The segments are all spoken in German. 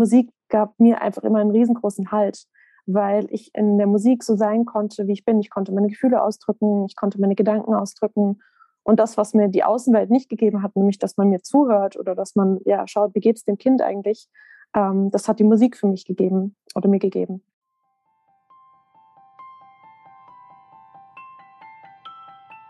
Musik gab mir einfach immer einen riesengroßen Halt, weil ich in der Musik so sein konnte, wie ich bin. Ich konnte meine Gefühle ausdrücken, ich konnte meine Gedanken ausdrücken. Und das, was mir die Außenwelt nicht gegeben hat, nämlich, dass man mir zuhört oder dass man ja schaut, wie geht es dem Kind eigentlich, ähm, das hat die Musik für mich gegeben oder mir gegeben.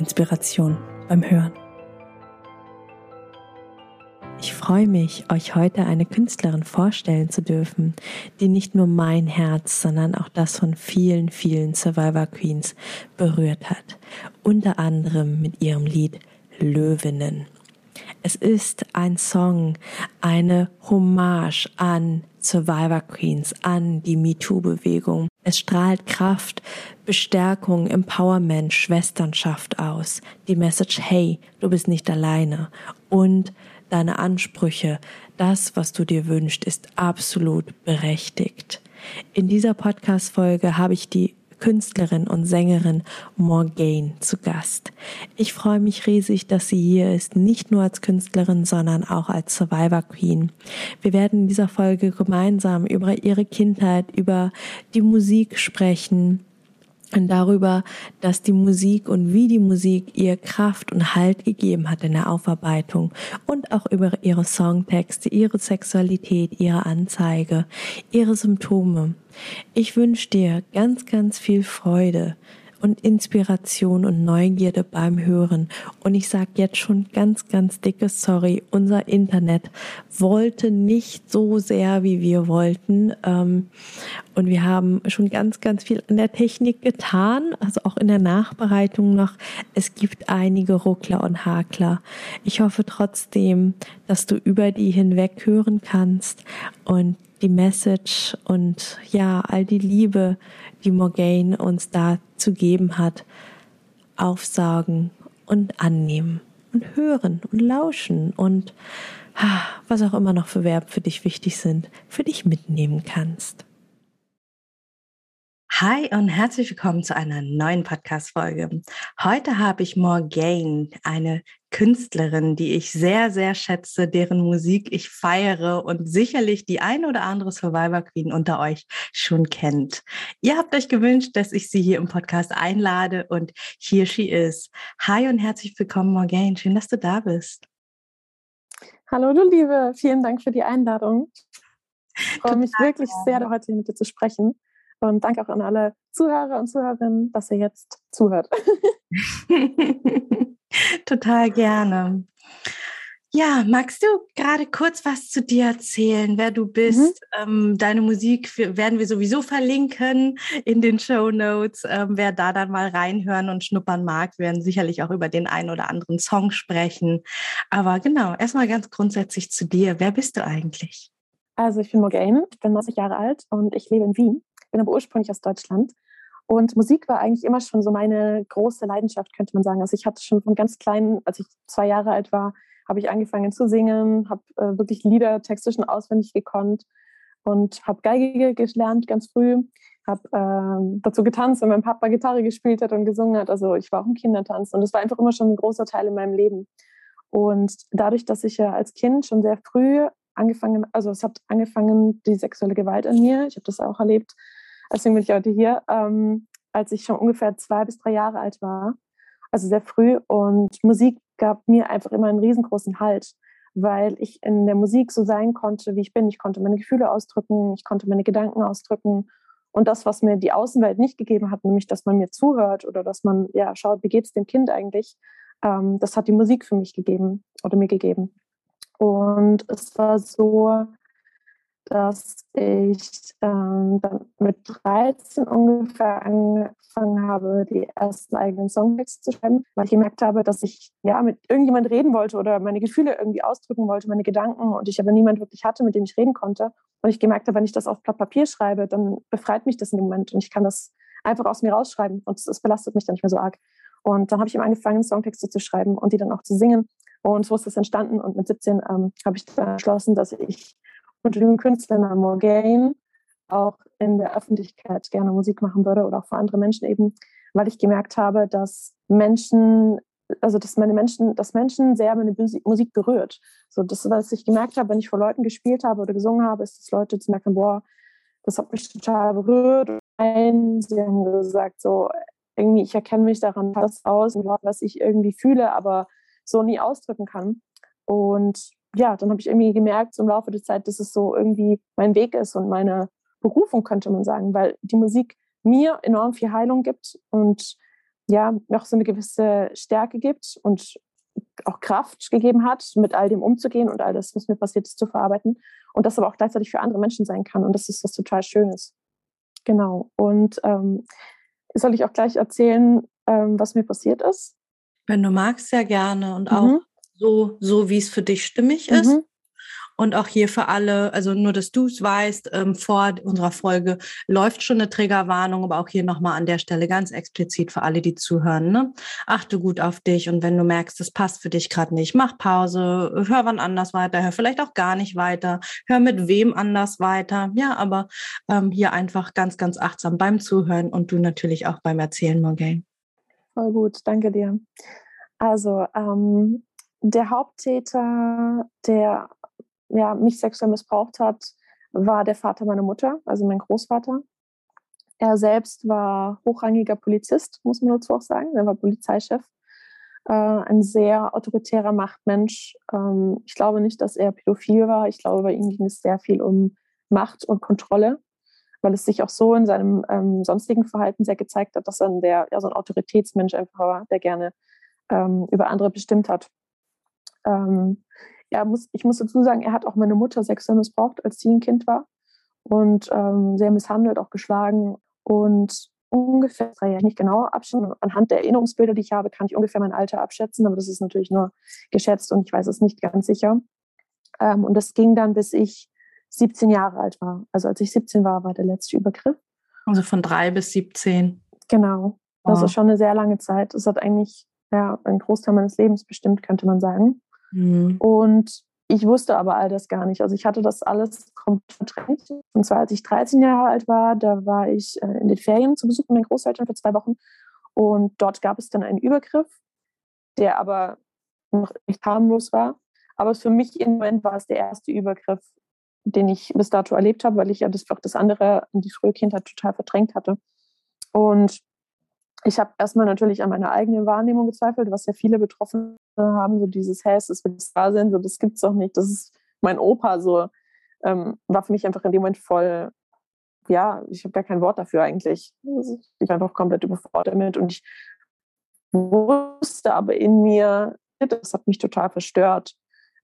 Inspiration beim Hören. Ich freue mich, euch heute eine Künstlerin vorstellen zu dürfen, die nicht nur mein Herz, sondern auch das von vielen, vielen Survivor Queens berührt hat. Unter anderem mit ihrem Lied Löwinnen. Es ist ein Song, eine Hommage an Survivor Queens, an die MeToo-Bewegung. Es strahlt Kraft, Bestärkung, Empowerment, Schwesternschaft aus. Die Message, hey, du bist nicht alleine. Und deine Ansprüche, das, was du dir wünschst, ist absolut berechtigt. In dieser Podcast-Folge habe ich die Künstlerin und Sängerin Morgane zu Gast. Ich freue mich riesig, dass sie hier ist, nicht nur als Künstlerin, sondern auch als Survivor Queen. Wir werden in dieser Folge gemeinsam über ihre Kindheit, über die Musik sprechen, und darüber, dass die Musik und wie die Musik ihr Kraft und Halt gegeben hat in der Aufarbeitung und auch über ihre Songtexte, ihre Sexualität, ihre Anzeige, ihre Symptome. Ich wünsche dir ganz, ganz viel Freude und Inspiration und Neugierde beim Hören. Und ich sage jetzt schon ganz, ganz dickes Sorry. Unser Internet wollte nicht so sehr, wie wir wollten. Ähm, und wir haben schon ganz, ganz viel an der Technik getan, also auch in der Nachbereitung noch. Es gibt einige Ruckler und Hakler. Ich hoffe trotzdem, dass du über die hinweg hören kannst und die Message und ja, all die Liebe, die Morgane uns da zu geben hat, aufsaugen und annehmen und hören und lauschen und was auch immer noch für Verben für dich wichtig sind, für dich mitnehmen kannst. Hi und herzlich willkommen zu einer neuen Podcast-Folge. Heute habe ich Morgane, eine Künstlerin, die ich sehr, sehr schätze, deren Musik ich feiere und sicherlich die eine oder andere Survivor Queen unter euch schon kennt. Ihr habt euch gewünscht, dass ich sie hier im Podcast einlade und hier she is. Hi und herzlich willkommen, Morgane. Schön, dass du da bist. Hallo, du Liebe. Vielen Dank für die Einladung. Ich freue mich wirklich sehr, heute mit dir zu sprechen. Und danke auch an alle Zuhörer und Zuhörerinnen, dass ihr jetzt zuhört. Total gerne. Ja, magst du gerade kurz was zu dir erzählen, wer du bist? Mhm. Ähm, deine Musik werden wir sowieso verlinken in den Show Notes. Ähm, wer da dann mal reinhören und schnuppern mag, werden sicherlich auch über den einen oder anderen Song sprechen. Aber genau, erstmal ganz grundsätzlich zu dir. Wer bist du eigentlich? Also ich bin Morgane, ich bin 90 Jahre alt und ich lebe in Wien bin aber ursprünglich aus Deutschland. Und Musik war eigentlich immer schon so meine große Leidenschaft, könnte man sagen. Also ich hatte schon von ganz klein, als ich zwei Jahre alt war, habe ich angefangen zu singen, habe äh, wirklich Lieder, Texte schon auswendig gekonnt und habe Geige gelernt ganz früh, habe äh, dazu getanzt, wenn mein Papa Gitarre gespielt hat und gesungen hat. Also ich war auch im Kindertanz und das war einfach immer schon ein großer Teil in meinem Leben. Und dadurch, dass ich ja als Kind schon sehr früh angefangen, also es hat angefangen, die sexuelle Gewalt an mir, ich habe das auch erlebt, Deswegen bin ich heute hier, ähm, als ich schon ungefähr zwei bis drei Jahre alt war. Also sehr früh. Und Musik gab mir einfach immer einen riesengroßen Halt, weil ich in der Musik so sein konnte, wie ich bin. Ich konnte meine Gefühle ausdrücken, ich konnte meine Gedanken ausdrücken. Und das, was mir die Außenwelt nicht gegeben hat, nämlich, dass man mir zuhört oder dass man ja schaut, wie geht es dem Kind eigentlich, ähm, das hat die Musik für mich gegeben oder mir gegeben. Und es war so, dass ich ähm, dann mit 13 ungefähr angefangen habe, die ersten eigenen Songtexte zu schreiben, weil ich gemerkt habe, dass ich ja mit irgendjemand reden wollte oder meine Gefühle irgendwie ausdrücken wollte, meine Gedanken und ich aber niemand wirklich hatte, mit dem ich reden konnte. Und ich gemerkt habe, wenn ich das auf Blatt Papier schreibe, dann befreit mich das in dem Moment und ich kann das einfach aus mir rausschreiben und es belastet mich dann nicht mehr so arg. Und dann habe ich eben angefangen, Songtexte zu schreiben und die dann auch zu singen. Und so ist das entstanden. Und mit 17 ähm, habe ich dann entschlossen, dass ich unter dem Künstlernamen Morgaine auch in der Öffentlichkeit gerne Musik machen würde oder auch für andere Menschen eben, weil ich gemerkt habe, dass Menschen, also dass meine Menschen, dass Menschen sehr meine Musik berührt. So das, was ich gemerkt habe, wenn ich vor Leuten gespielt habe oder gesungen habe, ist, dass Leute zu merken, boah, das hat mich total berührt. Und sie haben gesagt, so irgendwie, ich erkenne mich daran was aus, was ich irgendwie fühle, aber so nie ausdrücken kann. Und ja, dann habe ich irgendwie gemerkt, so im Laufe der Zeit, dass es so irgendwie mein Weg ist und meine Berufung, könnte man sagen, weil die Musik mir enorm viel Heilung gibt und ja, mir auch so eine gewisse Stärke gibt und auch Kraft gegeben hat, mit all dem umzugehen und all das, was mir passiert ist, zu verarbeiten. Und das aber auch gleichzeitig für andere Menschen sein kann. Und das ist was total Schönes. Genau. Und ähm, soll ich auch gleich erzählen, ähm, was mir passiert ist? Wenn du magst, sehr gerne. Und auch mhm so, so wie es für dich stimmig ist. Mhm. Und auch hier für alle, also nur, dass du es weißt, ähm, vor unserer Folge läuft schon eine Triggerwarnung, aber auch hier nochmal an der Stelle ganz explizit für alle, die zuhören. Ne? Achte gut auf dich und wenn du merkst, es passt für dich gerade nicht, mach Pause, hör wann anders weiter, hör vielleicht auch gar nicht weiter, hör mit wem anders weiter. Ja, aber ähm, hier einfach ganz, ganz achtsam beim Zuhören und du natürlich auch beim Erzählen, Morgan. Voll gut, danke dir. Also, ähm, der Haupttäter, der ja, mich sexuell missbraucht hat, war der Vater meiner Mutter, also mein Großvater. Er selbst war hochrangiger Polizist, muss man dazu auch sagen. Er war Polizeichef. Äh, ein sehr autoritärer Machtmensch. Ähm, ich glaube nicht, dass er pädophil war. Ich glaube, bei ihm ging es sehr viel um Macht und Kontrolle, weil es sich auch so in seinem ähm, sonstigen Verhalten sehr gezeigt hat, dass er der, ja, so ein Autoritätsmensch einfach war, der gerne ähm, über andere bestimmt hat. Ähm, ja, muss, ich muss dazu sagen, er hat auch meine Mutter sexuell missbraucht, als sie ein Kind war und ähm, sehr misshandelt, auch geschlagen. Und ungefähr, drei Jahre nicht genau abschätzen, anhand der Erinnerungsbilder, die ich habe, kann ich ungefähr mein Alter abschätzen, aber das ist natürlich nur geschätzt und ich weiß es nicht ganz sicher. Ähm, und das ging dann, bis ich 17 Jahre alt war. Also als ich 17 war, war der letzte Übergriff. Also von drei bis 17. Genau. Das oh. ist schon eine sehr lange Zeit. Das hat eigentlich ja, einen Großteil meines Lebens bestimmt, könnte man sagen. Mhm. Und ich wusste aber all das gar nicht. Also ich hatte das alles komplett verdrängt. Und zwar als ich 13 Jahre alt war, da war ich äh, in den Ferien zu Besuch mit meinen Großeltern für zwei Wochen. Und dort gab es dann einen Übergriff, der aber noch nicht harmlos war. Aber für mich im Moment war es der erste Übergriff, den ich bis dato erlebt habe, weil ich ja das, das andere in die frühe Kindheit total verdrängt hatte. Und ich habe erstmal natürlich an meiner eigenen Wahrnehmung gezweifelt, was ja viele Betroffene haben, so dieses, hä, es da sein, so das gibt's doch nicht, das ist mein Opa, so ähm, war für mich einfach in dem Moment voll, ja, ich habe gar kein Wort dafür eigentlich. Ich war einfach komplett überfordert damit und ich wusste aber in mir, das hat mich total verstört,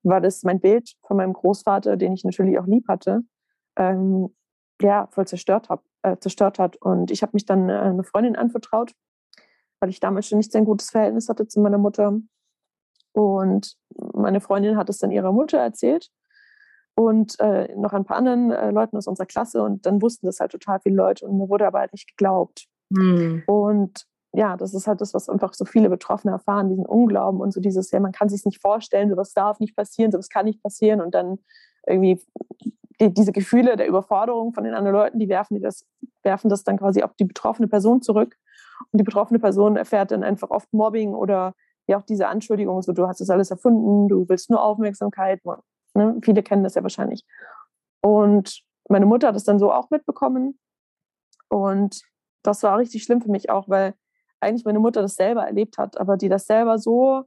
weil das mein Bild von meinem Großvater, den ich natürlich auch lieb hatte, ähm, ja, voll zerstört, hab, äh, zerstört hat. Und ich habe mich dann äh, eine Freundin anvertraut, weil ich damals schon nicht sehr ein gutes Verhältnis hatte zu meiner Mutter. Und meine Freundin hat es dann ihrer Mutter erzählt und äh, noch ein paar anderen äh, Leuten aus unserer Klasse. Und dann wussten das halt total viele Leute und mir wurde aber halt nicht geglaubt. Hm. Und ja, das ist halt das, was einfach so viele Betroffene erfahren, diesen Unglauben und so dieses, ja, man kann sich nicht vorstellen, sowas darf nicht passieren, sowas kann nicht passieren und dann irgendwie die, diese Gefühle der Überforderung von den anderen Leuten, die werfen, die das, werfen das dann quasi auf die betroffene Person zurück. Und die betroffene Person erfährt dann einfach oft Mobbing oder ja auch diese Anschuldigung, so du hast das alles erfunden, du willst nur Aufmerksamkeit. Ne? Viele kennen das ja wahrscheinlich. Und meine Mutter hat es dann so auch mitbekommen. Und das war richtig schlimm für mich auch, weil eigentlich meine Mutter das selber erlebt hat, aber die das selber so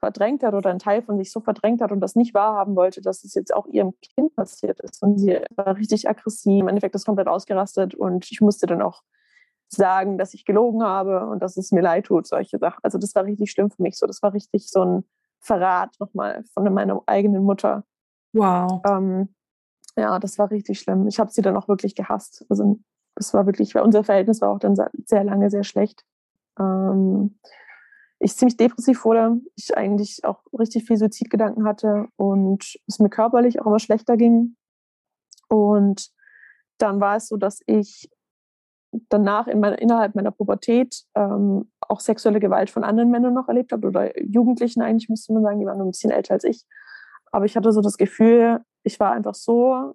verdrängt hat oder ein Teil von sich so verdrängt hat und das nicht wahrhaben wollte, dass es jetzt auch ihrem Kind passiert ist. Und sie war richtig aggressiv. Im Endeffekt ist komplett ausgerastet und ich musste dann auch sagen, dass ich gelogen habe und dass es mir leid tut, solche Sachen. Also das war richtig schlimm für mich. So, das war richtig so ein Verrat nochmal von meiner eigenen Mutter. Wow. Ähm, Ja, das war richtig schlimm. Ich habe sie dann auch wirklich gehasst. Also das war wirklich, weil unser Verhältnis war auch dann sehr lange sehr schlecht. Ähm, ich ziemlich depressiv wurde, ich eigentlich auch richtig viel Suizidgedanken hatte und es mir körperlich auch immer schlechter ging. Und dann war es so, dass ich danach in mein, innerhalb meiner Pubertät ähm, auch sexuelle Gewalt von anderen Männern noch erlebt habe oder Jugendlichen eigentlich, müsste man sagen, die waren nur ein bisschen älter als ich. Aber ich hatte so das Gefühl, ich war einfach so,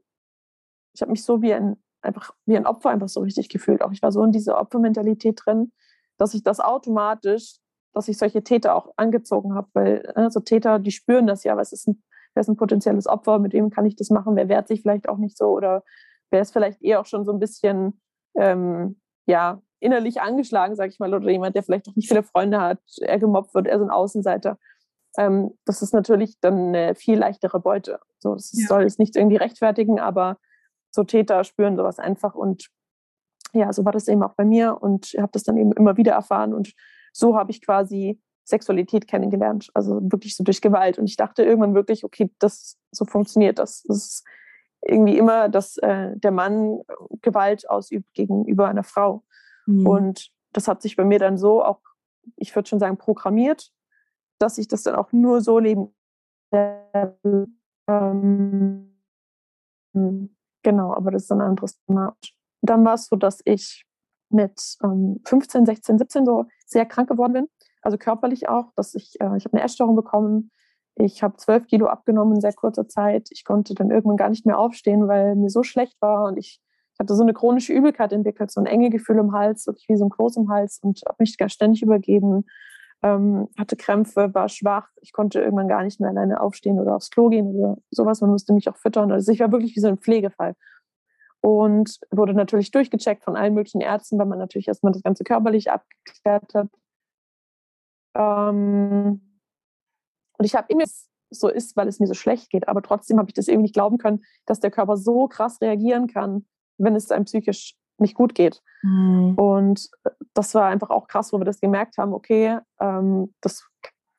ich habe mich so wie ein, einfach wie ein Opfer einfach so richtig gefühlt. Auch ich war so in dieser Opfermentalität drin, dass ich das automatisch dass ich solche Täter auch angezogen habe, weil ne, so Täter, die spüren das ja, was ist ein, wer ist ein potenzielles Opfer, mit wem kann ich das machen, wer wehrt sich vielleicht auch nicht so oder wer ist vielleicht eher auch schon so ein bisschen ähm, ja, innerlich angeschlagen, sag ich mal, oder jemand, der vielleicht auch nicht viele Freunde hat, er gemobbt wird, er so ein Außenseiter. Ähm, das ist natürlich dann eine viel leichtere Beute. So, das ja. soll es nicht irgendwie rechtfertigen, aber so Täter spüren sowas einfach und ja, so war das eben auch bei mir und ich habe das dann eben immer wieder erfahren und so habe ich quasi Sexualität kennengelernt, also wirklich so durch Gewalt. Und ich dachte irgendwann wirklich, okay, das so funktioniert das. Das ist irgendwie immer, dass äh, der Mann Gewalt ausübt gegenüber einer Frau. Mhm. Und das hat sich bei mir dann so auch, ich würde schon sagen, programmiert, dass ich das dann auch nur so leben. Ähm, genau, aber das ist ein anderes Thema. Dann war es so, dass ich mit ähm, 15, 16, 17 so sehr krank geworden bin. Also körperlich auch, dass ich, äh, ich habe eine Essstörung bekommen. Ich habe zwölf Kilo abgenommen in sehr kurzer Zeit. Ich konnte dann irgendwann gar nicht mehr aufstehen, weil mir so schlecht war und ich, ich hatte so eine chronische Übelkeit entwickelt, so ein enge Gefühl im Hals, wirklich wie so ein Kloß im Hals und habe mich ganz ständig übergeben. Ähm, hatte Krämpfe, war schwach. Ich konnte irgendwann gar nicht mehr alleine aufstehen oder aufs Klo gehen oder sowas. Man musste mich auch füttern. Also ich war wirklich wie so ein Pflegefall und wurde natürlich durchgecheckt von allen möglichen Ärzten, weil man natürlich erstmal das Ganze körperlich abgeklärt hat. Ähm und ich habe immer so ist, weil es mir so schlecht geht, aber trotzdem habe ich das irgendwie nicht glauben können, dass der Körper so krass reagieren kann, wenn es einem psychisch nicht gut geht. Mhm. Und das war einfach auch krass, wo wir das gemerkt haben, okay, ähm, das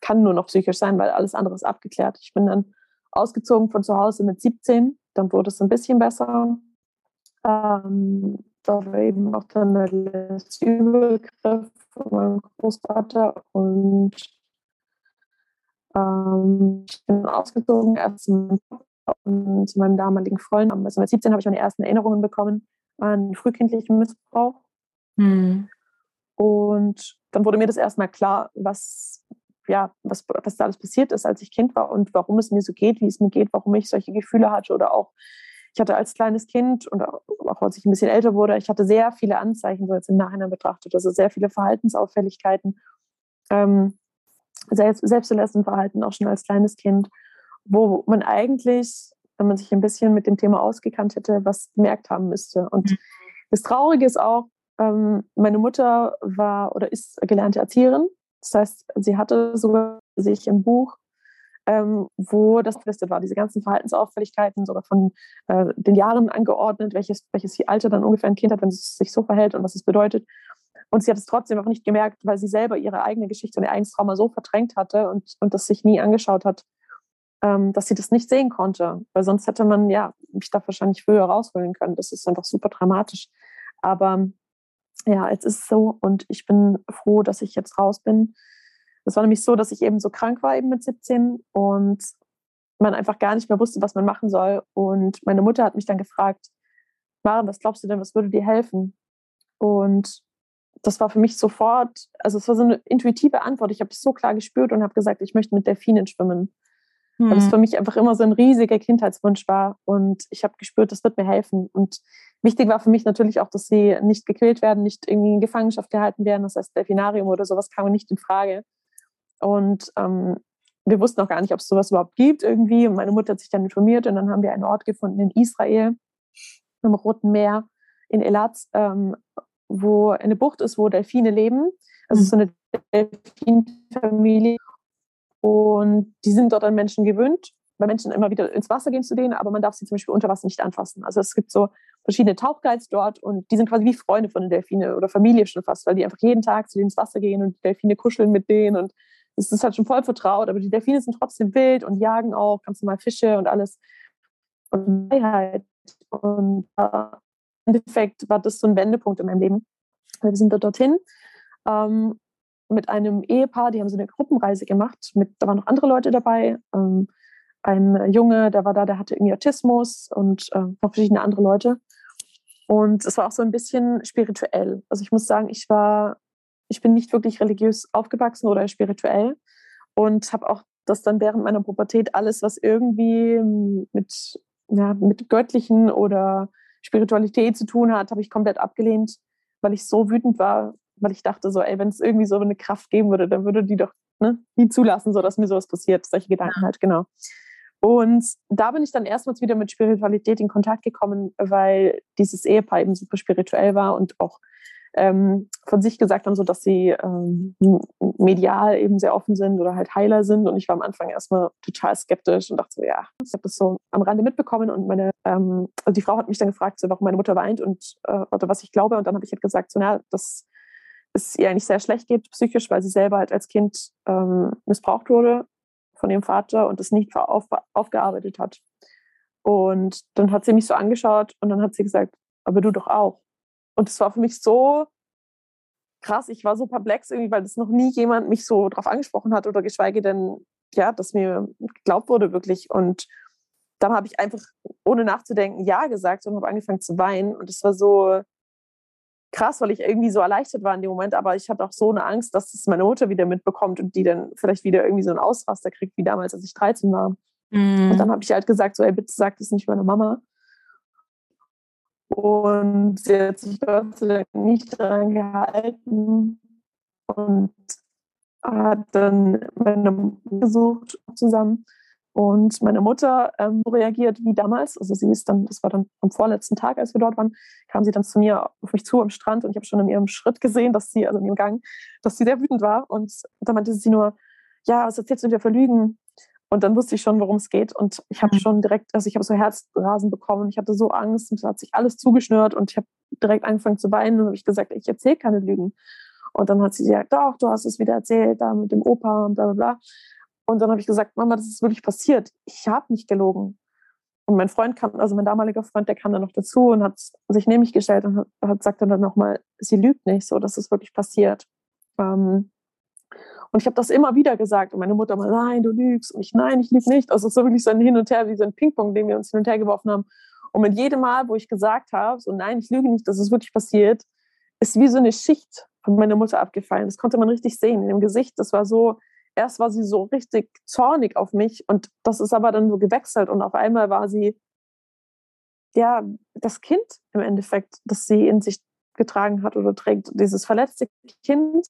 kann nur noch psychisch sein, weil alles andere ist abgeklärt. Ich bin dann ausgezogen von zu Hause mit 17, dann wurde es ein bisschen besser. Ähm, da war eben auch dann der letzte Übergriff von meinem Großvater und ähm, ich bin ausgezogen, erst zu meinem, und zu meinem damaligen Freund. Also mit 17 habe ich meine ersten Erinnerungen bekommen an frühkindlichen Missbrauch. Mhm. Und dann wurde mir das erstmal klar, was, ja, was, was da alles passiert ist, als ich Kind war und warum es mir so geht, wie es mir geht, warum ich solche Gefühle hatte oder auch ich hatte als kleines Kind und auch als ich ein bisschen älter wurde, ich hatte sehr viele Anzeichen, so jetzt im Nachhinein betrachtet, also sehr viele Verhaltensauffälligkeiten, ähm, selbst, Selbstverletzungsverhalten auch schon als kleines Kind, wo man eigentlich, wenn man sich ein bisschen mit dem Thema ausgekannt hätte, was gemerkt haben müsste. Und mhm. das Traurige ist auch, ähm, meine Mutter war oder ist gelernte Erzieherin. Das heißt, sie hatte sogar sich im Buch ähm, wo das gelistet war, diese ganzen Verhaltensauffälligkeiten, sogar von äh, den Jahren angeordnet, welches, welches Alter dann ungefähr ein Kind hat, wenn es sich so verhält und was es bedeutet. Und sie hat es trotzdem auch nicht gemerkt, weil sie selber ihre eigene Geschichte und ihr eigenes Trauma so verdrängt hatte und, und das sich nie angeschaut hat, ähm, dass sie das nicht sehen konnte. Weil sonst hätte man ja mich da wahrscheinlich früher rausholen können. Das ist einfach super dramatisch. Aber ja, jetzt ist es so und ich bin froh, dass ich jetzt raus bin. Das war nämlich so, dass ich eben so krank war eben mit 17 und man einfach gar nicht mehr wusste, was man machen soll. Und meine Mutter hat mich dann gefragt, Maren, was glaubst du denn, was würde dir helfen? Und das war für mich sofort, also es war so eine intuitive Antwort. Ich habe es so klar gespürt und habe gesagt, ich möchte mit Delfinen schwimmen. Mhm. Weil es für mich einfach immer so ein riesiger Kindheitswunsch war. Und ich habe gespürt, das wird mir helfen. Und wichtig war für mich natürlich auch, dass sie nicht gequält werden, nicht irgendwie in Gefangenschaft gehalten werden. Das heißt, Delfinarium oder sowas kam nicht in Frage. Und ähm, wir wussten auch gar nicht, ob es sowas überhaupt gibt irgendwie. Und meine Mutter hat sich dann informiert und dann haben wir einen Ort gefunden in Israel, im Roten Meer, in Elat, ähm, wo eine Bucht ist, wo Delfine leben. Also mhm. so eine Delfinfamilie. Und die sind dort an Menschen gewöhnt, bei Menschen immer wieder ins Wasser gehen zu denen, aber man darf sie zum Beispiel unter Wasser nicht anfassen. Also es gibt so verschiedene Tauchguides dort und die sind quasi wie Freunde von den Delfinen oder Familie schon fast, weil die einfach jeden Tag zu denen ins Wasser gehen und die Delfine kuscheln mit denen und es ist halt schon voll vertraut, aber die Delfine sind trotzdem wild und jagen auch ganz normal Fische und alles. und Freiheit. Und äh, Endeffekt war das so ein Wendepunkt in meinem Leben. Wir sind da dorthin ähm, mit einem Ehepaar, die haben so eine Gruppenreise gemacht. Mit, da waren noch andere Leute dabei. Ähm, ein Junge, der war da, der hatte irgendwie Autismus und äh, noch verschiedene andere Leute. Und es war auch so ein bisschen spirituell. Also ich muss sagen, ich war, ich bin nicht wirklich religiös aufgewachsen oder spirituell und habe auch das dann während meiner Pubertät alles, was irgendwie mit, ja, mit göttlichen oder Spiritualität zu tun hat, habe ich komplett abgelehnt, weil ich so wütend war, weil ich dachte so, ey, wenn es irgendwie so eine Kraft geben würde, dann würde die doch ne, nie zulassen, so dass mir sowas passiert. Solche Gedanken halt, genau. Und da bin ich dann erstmals wieder mit Spiritualität in Kontakt gekommen, weil dieses Ehepaar eben super spirituell war und auch ähm, von sich gesagt haben, so dass sie ähm, medial eben sehr offen sind oder halt Heiler sind. Und ich war am Anfang erstmal total skeptisch und dachte so, ja, ich habe das so am Rande mitbekommen und meine, ähm, also die Frau hat mich dann gefragt, so, warum meine Mutter weint und äh, oder was ich glaube. Und dann habe ich halt gesagt, so, na, dass es ihr eigentlich sehr schlecht geht psychisch, weil sie selber halt als Kind ähm, missbraucht wurde von ihrem Vater und es nicht auf, aufgearbeitet hat. Und dann hat sie mich so angeschaut und dann hat sie gesagt, aber du doch auch. Und es war für mich so krass, ich war so perplex irgendwie, weil das noch nie jemand mich so drauf angesprochen hat oder geschweige denn, ja, dass mir geglaubt wurde wirklich. Und dann habe ich einfach, ohne nachzudenken, Ja gesagt und habe angefangen zu weinen. Und es war so krass, weil ich irgendwie so erleichtert war in dem Moment. Aber ich hatte auch so eine Angst, dass es meine Mutter wieder mitbekommt und die dann vielleicht wieder irgendwie so einen Ausraster kriegt, wie damals, als ich 13 war. Mhm. Und dann habe ich halt gesagt, so, ey, bitte sag das nicht meiner Mama. Und sie hat sich Gott sei Dank nicht daran gehalten und hat dann meine Mutter gesucht zusammen. Und meine Mutter ähm, reagiert wie damals. Also sie ist dann, das war dann am vorletzten Tag, als wir dort waren, kam sie dann zu mir auf mich zu am Strand und ich habe schon in ihrem Schritt gesehen, dass sie, also in ihrem Gang, dass sie sehr wütend war. Und dann meinte sie nur, ja, was erzählst du dir für Lügen? Und dann wusste ich schon, worum es geht. Und ich habe mhm. schon direkt, also ich habe so Herzrasen bekommen. Ich hatte so Angst und es hat sich alles zugeschnürt und ich habe direkt angefangen zu weinen und habe ich gesagt, ich erzähle keine Lügen. Und dann hat sie gesagt, doch, du hast es wieder erzählt, da mit dem Opa und bla bla bla. Und dann habe ich gesagt, Mama, das ist wirklich passiert. Ich habe nicht gelogen. Und mein Freund kam, also mein damaliger Freund, der kam dann noch dazu und hat sich neben mich gestellt und hat, hat sagt dann nochmal, sie lügt nicht, so, das ist wirklich passiert. Ähm, und ich habe das immer wieder gesagt. Und meine Mutter mal, nein, du lügst. Und ich, nein, ich lüge nicht. Also es ist wirklich so ein Hin und Her, wie so ein Ping-Pong, den wir uns hin und her geworfen haben. Und mit jedem Mal, wo ich gesagt habe, so nein, ich lüge nicht, das ist wirklich passiert, ist wie so eine Schicht von meiner Mutter abgefallen. Das konnte man richtig sehen in dem Gesicht. Das war so, erst war sie so richtig zornig auf mich und das ist aber dann so gewechselt und auf einmal war sie ja das Kind im Endeffekt, das sie in sich getragen hat oder trägt, dieses verletzte Kind,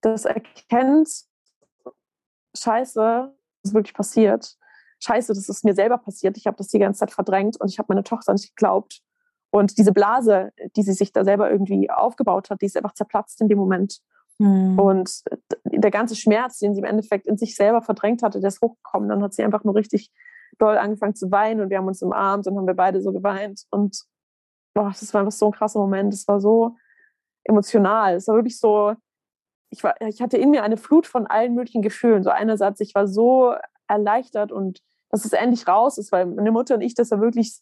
das erkennt, scheiße, das ist wirklich passiert. Scheiße, das ist mir selber passiert. Ich habe das die ganze Zeit verdrängt und ich habe meine Tochter nicht geglaubt. Und diese Blase, die sie sich da selber irgendwie aufgebaut hat, die ist einfach zerplatzt in dem Moment. Mhm. Und der ganze Schmerz, den sie im Endeffekt in sich selber verdrängt hatte, der ist hochgekommen. Dann hat sie einfach nur richtig doll angefangen zu weinen und wir haben uns umarmt und haben wir beide so geweint. Und boah, das war einfach so ein krasser Moment. Das war so emotional. Es war wirklich so, ich, war, ich hatte in mir eine Flut von allen möglichen Gefühlen. So einerseits, ich war so erleichtert und dass es endlich raus ist, weil meine Mutter und ich, das war wirklich,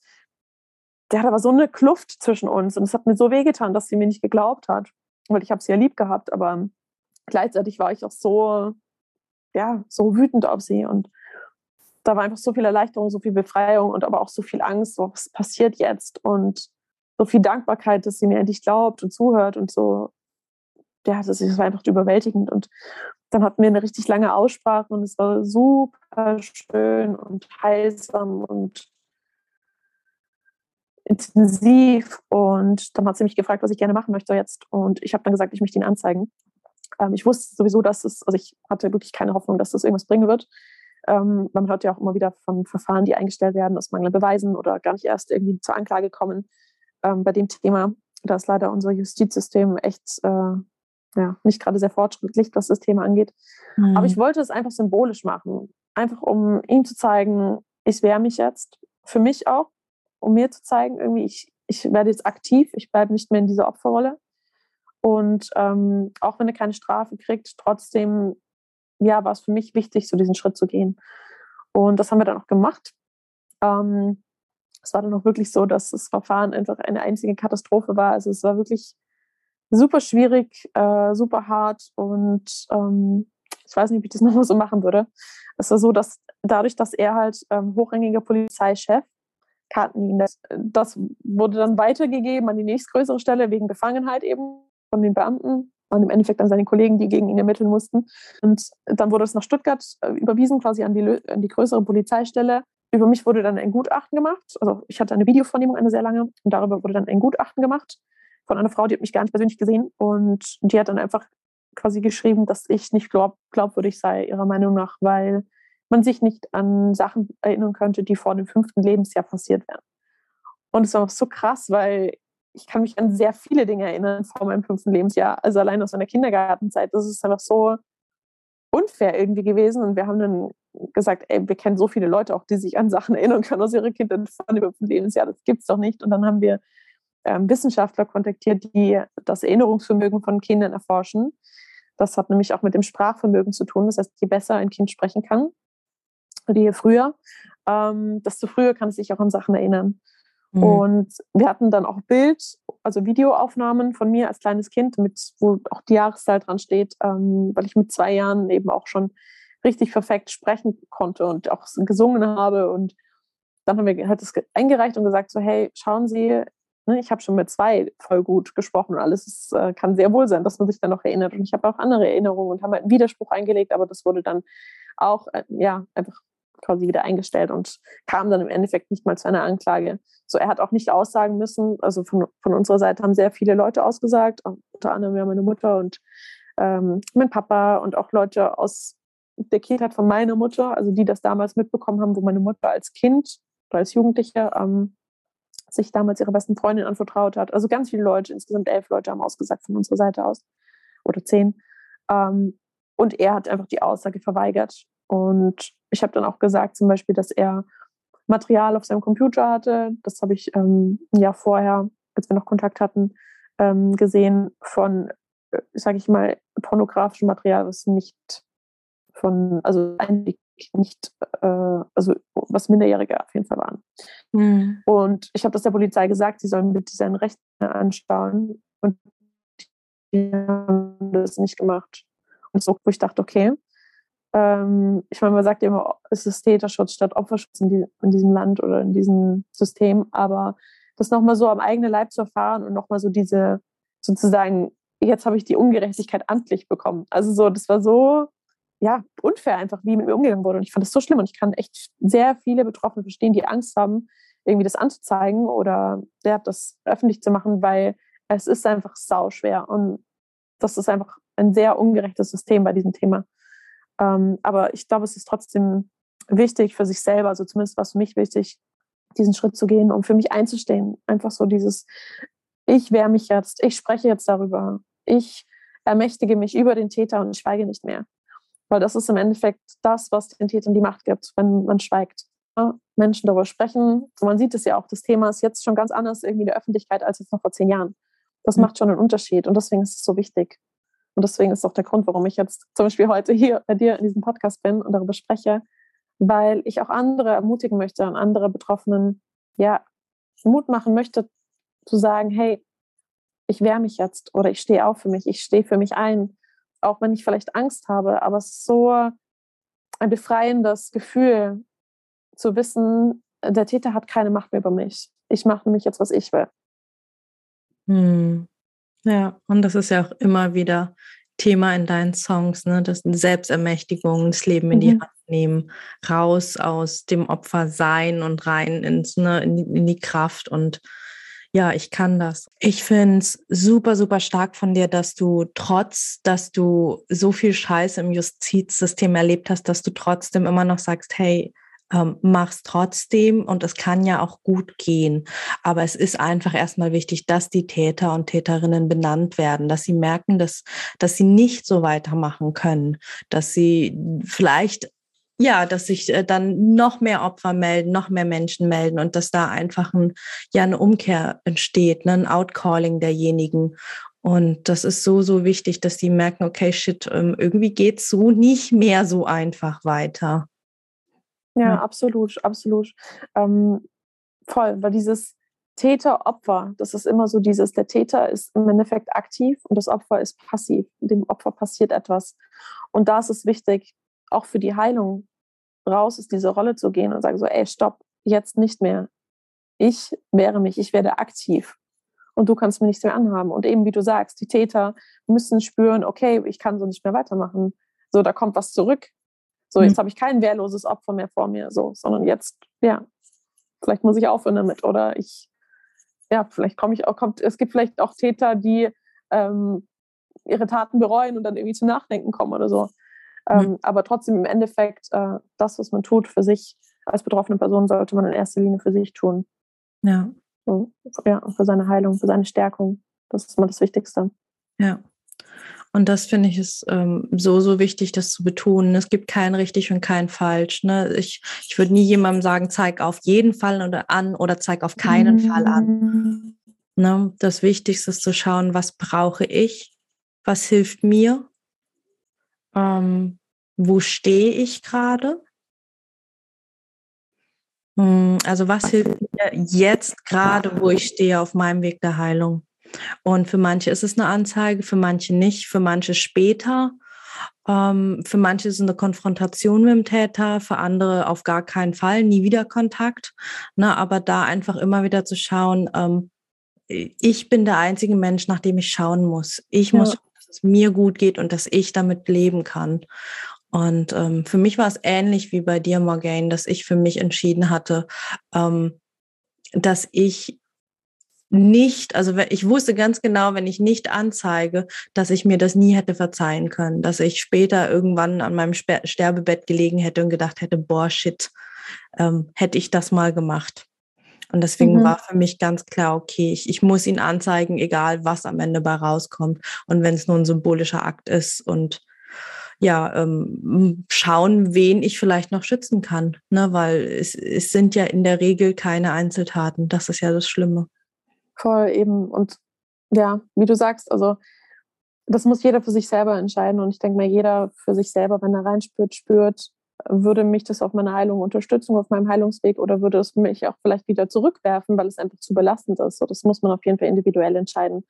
der da war so eine Kluft zwischen uns und es hat mir so wehgetan, dass sie mir nicht geglaubt hat, weil ich habe sie ja lieb gehabt, aber gleichzeitig war ich auch so, ja, so wütend auf sie und da war einfach so viel Erleichterung, so viel Befreiung und aber auch so viel Angst, was passiert jetzt und so viel Dankbarkeit, dass sie mir endlich glaubt und zuhört und so ja, das, war einfach überwältigend. Und dann hatten wir eine richtig lange Aussprache und es war super schön und heilsam und intensiv. Und dann hat sie mich gefragt, was ich gerne machen möchte jetzt. Und ich habe dann gesagt, ich möchte ihn anzeigen. Ähm, ich wusste sowieso, dass es, also ich hatte wirklich keine Hoffnung, dass das irgendwas bringen wird. Ähm, man hört ja auch immer wieder von Verfahren, die eingestellt werden aus mangelnden Beweisen oder gar nicht erst irgendwie zur Anklage kommen. Ähm, bei dem Thema, da ist leider unser Justizsystem echt äh, ja, nicht gerade sehr fortschrittlich, was das Thema angeht. Mhm. Aber ich wollte es einfach symbolisch machen. Einfach um ihm zu zeigen, ich wehre mich jetzt. Für mich auch, um mir zu zeigen, irgendwie, ich, ich werde jetzt aktiv, ich bleibe nicht mehr in dieser Opferrolle. Und ähm, auch wenn er keine Strafe kriegt, trotzdem ja, war es für mich wichtig, so diesen Schritt zu gehen. Und das haben wir dann auch gemacht. Ähm, es war dann auch wirklich so, dass das Verfahren einfach eine einzige Katastrophe war. Also es war wirklich super schwierig, äh, super hart und ähm, ich weiß nicht, wie ich das nochmal so machen würde. Es war so, dass dadurch, dass er halt ähm, hochrangiger Polizeichef, kannten ihn. Das, das wurde dann weitergegeben an die nächstgrößere Stelle wegen Befangenheit eben von den Beamten und im Endeffekt an seine Kollegen, die gegen ihn ermitteln mussten. Und dann wurde es nach Stuttgart äh, überwiesen, quasi an die, an die größere Polizeistelle. Über mich wurde dann ein Gutachten gemacht. Also ich hatte eine Videovernehmung, eine sehr lange, und darüber wurde dann ein Gutachten gemacht von einer Frau, die hat mich gar nicht persönlich gesehen und die hat dann einfach quasi geschrieben, dass ich nicht glaub, glaubwürdig sei, ihrer Meinung nach, weil man sich nicht an Sachen erinnern könnte, die vor dem fünften Lebensjahr passiert wären. Und es war so krass, weil ich kann mich an sehr viele Dinge erinnern vor meinem fünften Lebensjahr. Also allein aus meiner Kindergartenzeit. Das ist einfach so unfair irgendwie gewesen. Und wir haben dann gesagt, ey, wir kennen so viele Leute auch, die sich an Sachen erinnern können aus ihrer Kindheit vor dem fünften Lebensjahr. Das gibt's doch nicht. Und dann haben wir Wissenschaftler kontaktiert, die das Erinnerungsvermögen von Kindern erforschen. Das hat nämlich auch mit dem Sprachvermögen zu tun. Das heißt, je besser ein Kind sprechen kann, oder je früher, ähm, desto früher kann es sich auch an Sachen erinnern. Mhm. Und wir hatten dann auch Bild, also Videoaufnahmen von mir als kleines Kind, mit, wo auch die Jahreszahl dran steht, ähm, weil ich mit zwei Jahren eben auch schon richtig perfekt sprechen konnte und auch gesungen habe. Und dann haben wir halt das eingereicht und gesagt, so, hey, schauen Sie, ich habe schon mit zwei voll gut gesprochen und alles ist, äh, kann sehr wohl sein, dass man sich dann noch erinnert. Und ich habe auch andere Erinnerungen und haben halt einen Widerspruch eingelegt, aber das wurde dann auch äh, ja einfach quasi wieder eingestellt und kam dann im Endeffekt nicht mal zu einer Anklage. So, er hat auch nicht aussagen müssen. Also von, von unserer Seite haben sehr viele Leute ausgesagt, unter anderem ja meine Mutter und ähm, mein Papa und auch Leute aus der Kindheit von meiner Mutter, also die das damals mitbekommen haben, wo meine Mutter als Kind oder als Jugendliche ähm, sich damals ihrer besten Freundin anvertraut hat. Also ganz viele Leute, insgesamt elf Leute haben ausgesagt von unserer Seite aus oder zehn. Ähm, und er hat einfach die Aussage verweigert. Und ich habe dann auch gesagt, zum Beispiel, dass er Material auf seinem Computer hatte. Das habe ich ähm, ein Jahr vorher, als wir noch Kontakt hatten, ähm, gesehen von, äh, sage ich mal, pornografischem Material, was nicht von, also eigentlich nicht, äh, also was Minderjährige auf jeden Fall waren. Mhm. Und ich habe das der Polizei gesagt, sie sollen bitte seinen Rechten anschauen. Und die haben das nicht gemacht. Und so, wo ich dachte, okay, ähm, ich meine, man sagt ja immer, es ist Täterschutz statt Opferschutz in, die, in diesem Land oder in diesem System, aber das nochmal so am eigenen Leib zu erfahren und nochmal so diese, sozusagen, jetzt habe ich die Ungerechtigkeit amtlich bekommen. Also so, das war so, ja, unfair einfach, wie mit mir umgegangen wurde. Und ich fand das so schlimm und ich kann echt sehr viele Betroffene verstehen, die Angst haben, irgendwie das anzuzeigen oder ja, das öffentlich zu machen, weil es ist einfach sau schwer und das ist einfach ein sehr ungerechtes System bei diesem Thema. Ähm, aber ich glaube, es ist trotzdem wichtig für sich selber, also zumindest war es für mich wichtig, diesen Schritt zu gehen, um für mich einzustehen. Einfach so dieses, ich wehre mich jetzt, ich spreche jetzt darüber, ich ermächtige mich über den Täter und schweige nicht mehr. Weil das ist im Endeffekt das, was den Tätern die Macht gibt, wenn man schweigt. Menschen darüber sprechen. man sieht es ja auch, das Thema ist jetzt schon ganz anders irgendwie in der Öffentlichkeit als jetzt noch vor zehn Jahren. Das mhm. macht schon einen Unterschied und deswegen ist es so wichtig. Und deswegen ist auch der Grund, warum ich jetzt zum Beispiel heute hier bei dir in diesem Podcast bin und darüber spreche, weil ich auch andere ermutigen möchte und andere Betroffenen ja Mut machen möchte, zu sagen, hey, ich wehre mich jetzt oder ich stehe auf für mich, ich stehe für mich ein, auch wenn ich vielleicht Angst habe, aber es ist so ein befreiendes Gefühl zu wissen, der Täter hat keine Macht mehr über mich. Ich mache nämlich jetzt, was ich will. Hm. Ja, und das ist ja auch immer wieder Thema in deinen Songs, ne? Das Selbstermächtigung, das Leben in die mhm. Hand nehmen, raus aus dem Opfer sein und rein ins, ne, in, die, in die Kraft und ja, ich kann das. Ich finde es super, super stark von dir, dass du trotz, dass du so viel Scheiß im Justizsystem erlebt hast, dass du trotzdem immer noch sagst, hey, ähm, mach's trotzdem und es kann ja auch gut gehen. Aber es ist einfach erstmal wichtig, dass die Täter und Täterinnen benannt werden, dass sie merken, dass, dass sie nicht so weitermachen können, dass sie vielleicht ja, dass sich äh, dann noch mehr Opfer melden, noch mehr Menschen melden und dass da einfach ein, ja, eine Umkehr entsteht, ne, ein Outcalling derjenigen. Und das ist so, so wichtig, dass die merken, okay, shit, ähm, irgendwie geht's so nicht mehr so einfach weiter. Ja, ja, absolut, absolut. Ähm, voll, weil dieses Täter-Opfer, das ist immer so dieses, der Täter ist im Endeffekt aktiv und das Opfer ist passiv. Dem Opfer passiert etwas. Und da ist es wichtig, auch für die Heilung raus aus dieser Rolle zu gehen und sagen so, ey, stopp, jetzt nicht mehr. Ich wehre mich, ich werde aktiv und du kannst mir nichts mehr anhaben. Und eben, wie du sagst, die Täter müssen spüren, okay, ich kann so nicht mehr weitermachen. So, da kommt was zurück. So, jetzt mhm. habe ich kein wehrloses Opfer mehr vor mir, so, sondern jetzt, ja, vielleicht muss ich aufhören damit oder ich, ja, vielleicht komme ich auch, kommt, es gibt vielleicht auch Täter, die ähm, ihre Taten bereuen und dann irgendwie zum Nachdenken kommen oder so. Ähm, mhm. Aber trotzdem im Endeffekt, äh, das, was man tut für sich als betroffene Person, sollte man in erster Linie für sich tun. Ja. So, ja, für seine Heilung, für seine Stärkung. Das ist mal das Wichtigste. Ja. Und das finde ich ist ähm, so, so wichtig, das zu betonen. Es gibt kein richtig und kein falsch. Ne? Ich, ich würde nie jemandem sagen, zeig auf jeden Fall oder an oder zeig auf keinen mhm. Fall an. Mhm. Ne? Das Wichtigste ist zu schauen, was brauche ich? Was hilft mir? Ähm, wo stehe ich gerade? Hm, also was hilft mir jetzt gerade, wo ich stehe auf meinem Weg der Heilung? Und für manche ist es eine Anzeige, für manche nicht, für manche später. Ähm, für manche ist es eine Konfrontation mit dem Täter, für andere auf gar keinen Fall, nie wieder Kontakt. Ne, aber da einfach immer wieder zu schauen, ähm, ich bin der einzige Mensch, nach dem ich schauen muss. Ich ja. muss, es mir gut geht und dass ich damit leben kann. Und ähm, für mich war es ähnlich wie bei dir, Morgane, dass ich für mich entschieden hatte, ähm, dass ich nicht, also ich wusste ganz genau, wenn ich nicht anzeige, dass ich mir das nie hätte verzeihen können, dass ich später irgendwann an meinem Sterbebett gelegen hätte und gedacht hätte, boah, shit, ähm, hätte ich das mal gemacht. Und deswegen mhm. war für mich ganz klar, okay, ich, ich muss ihn anzeigen, egal was am Ende bei rauskommt. Und wenn es nur ein symbolischer Akt ist und ja, ähm, schauen, wen ich vielleicht noch schützen kann. Ne? Weil es, es sind ja in der Regel keine Einzeltaten. Das ist ja das Schlimme. Voll eben. Und ja, wie du sagst, also das muss jeder für sich selber entscheiden. Und ich denke mal, jeder für sich selber, wenn er reinspürt, spürt, würde mich das auf meiner Heilung unterstützen, auf meinem Heilungsweg oder würde es mich auch vielleicht wieder zurückwerfen, weil es einfach zu belastend ist. So, das muss man auf jeden Fall individuell entscheiden.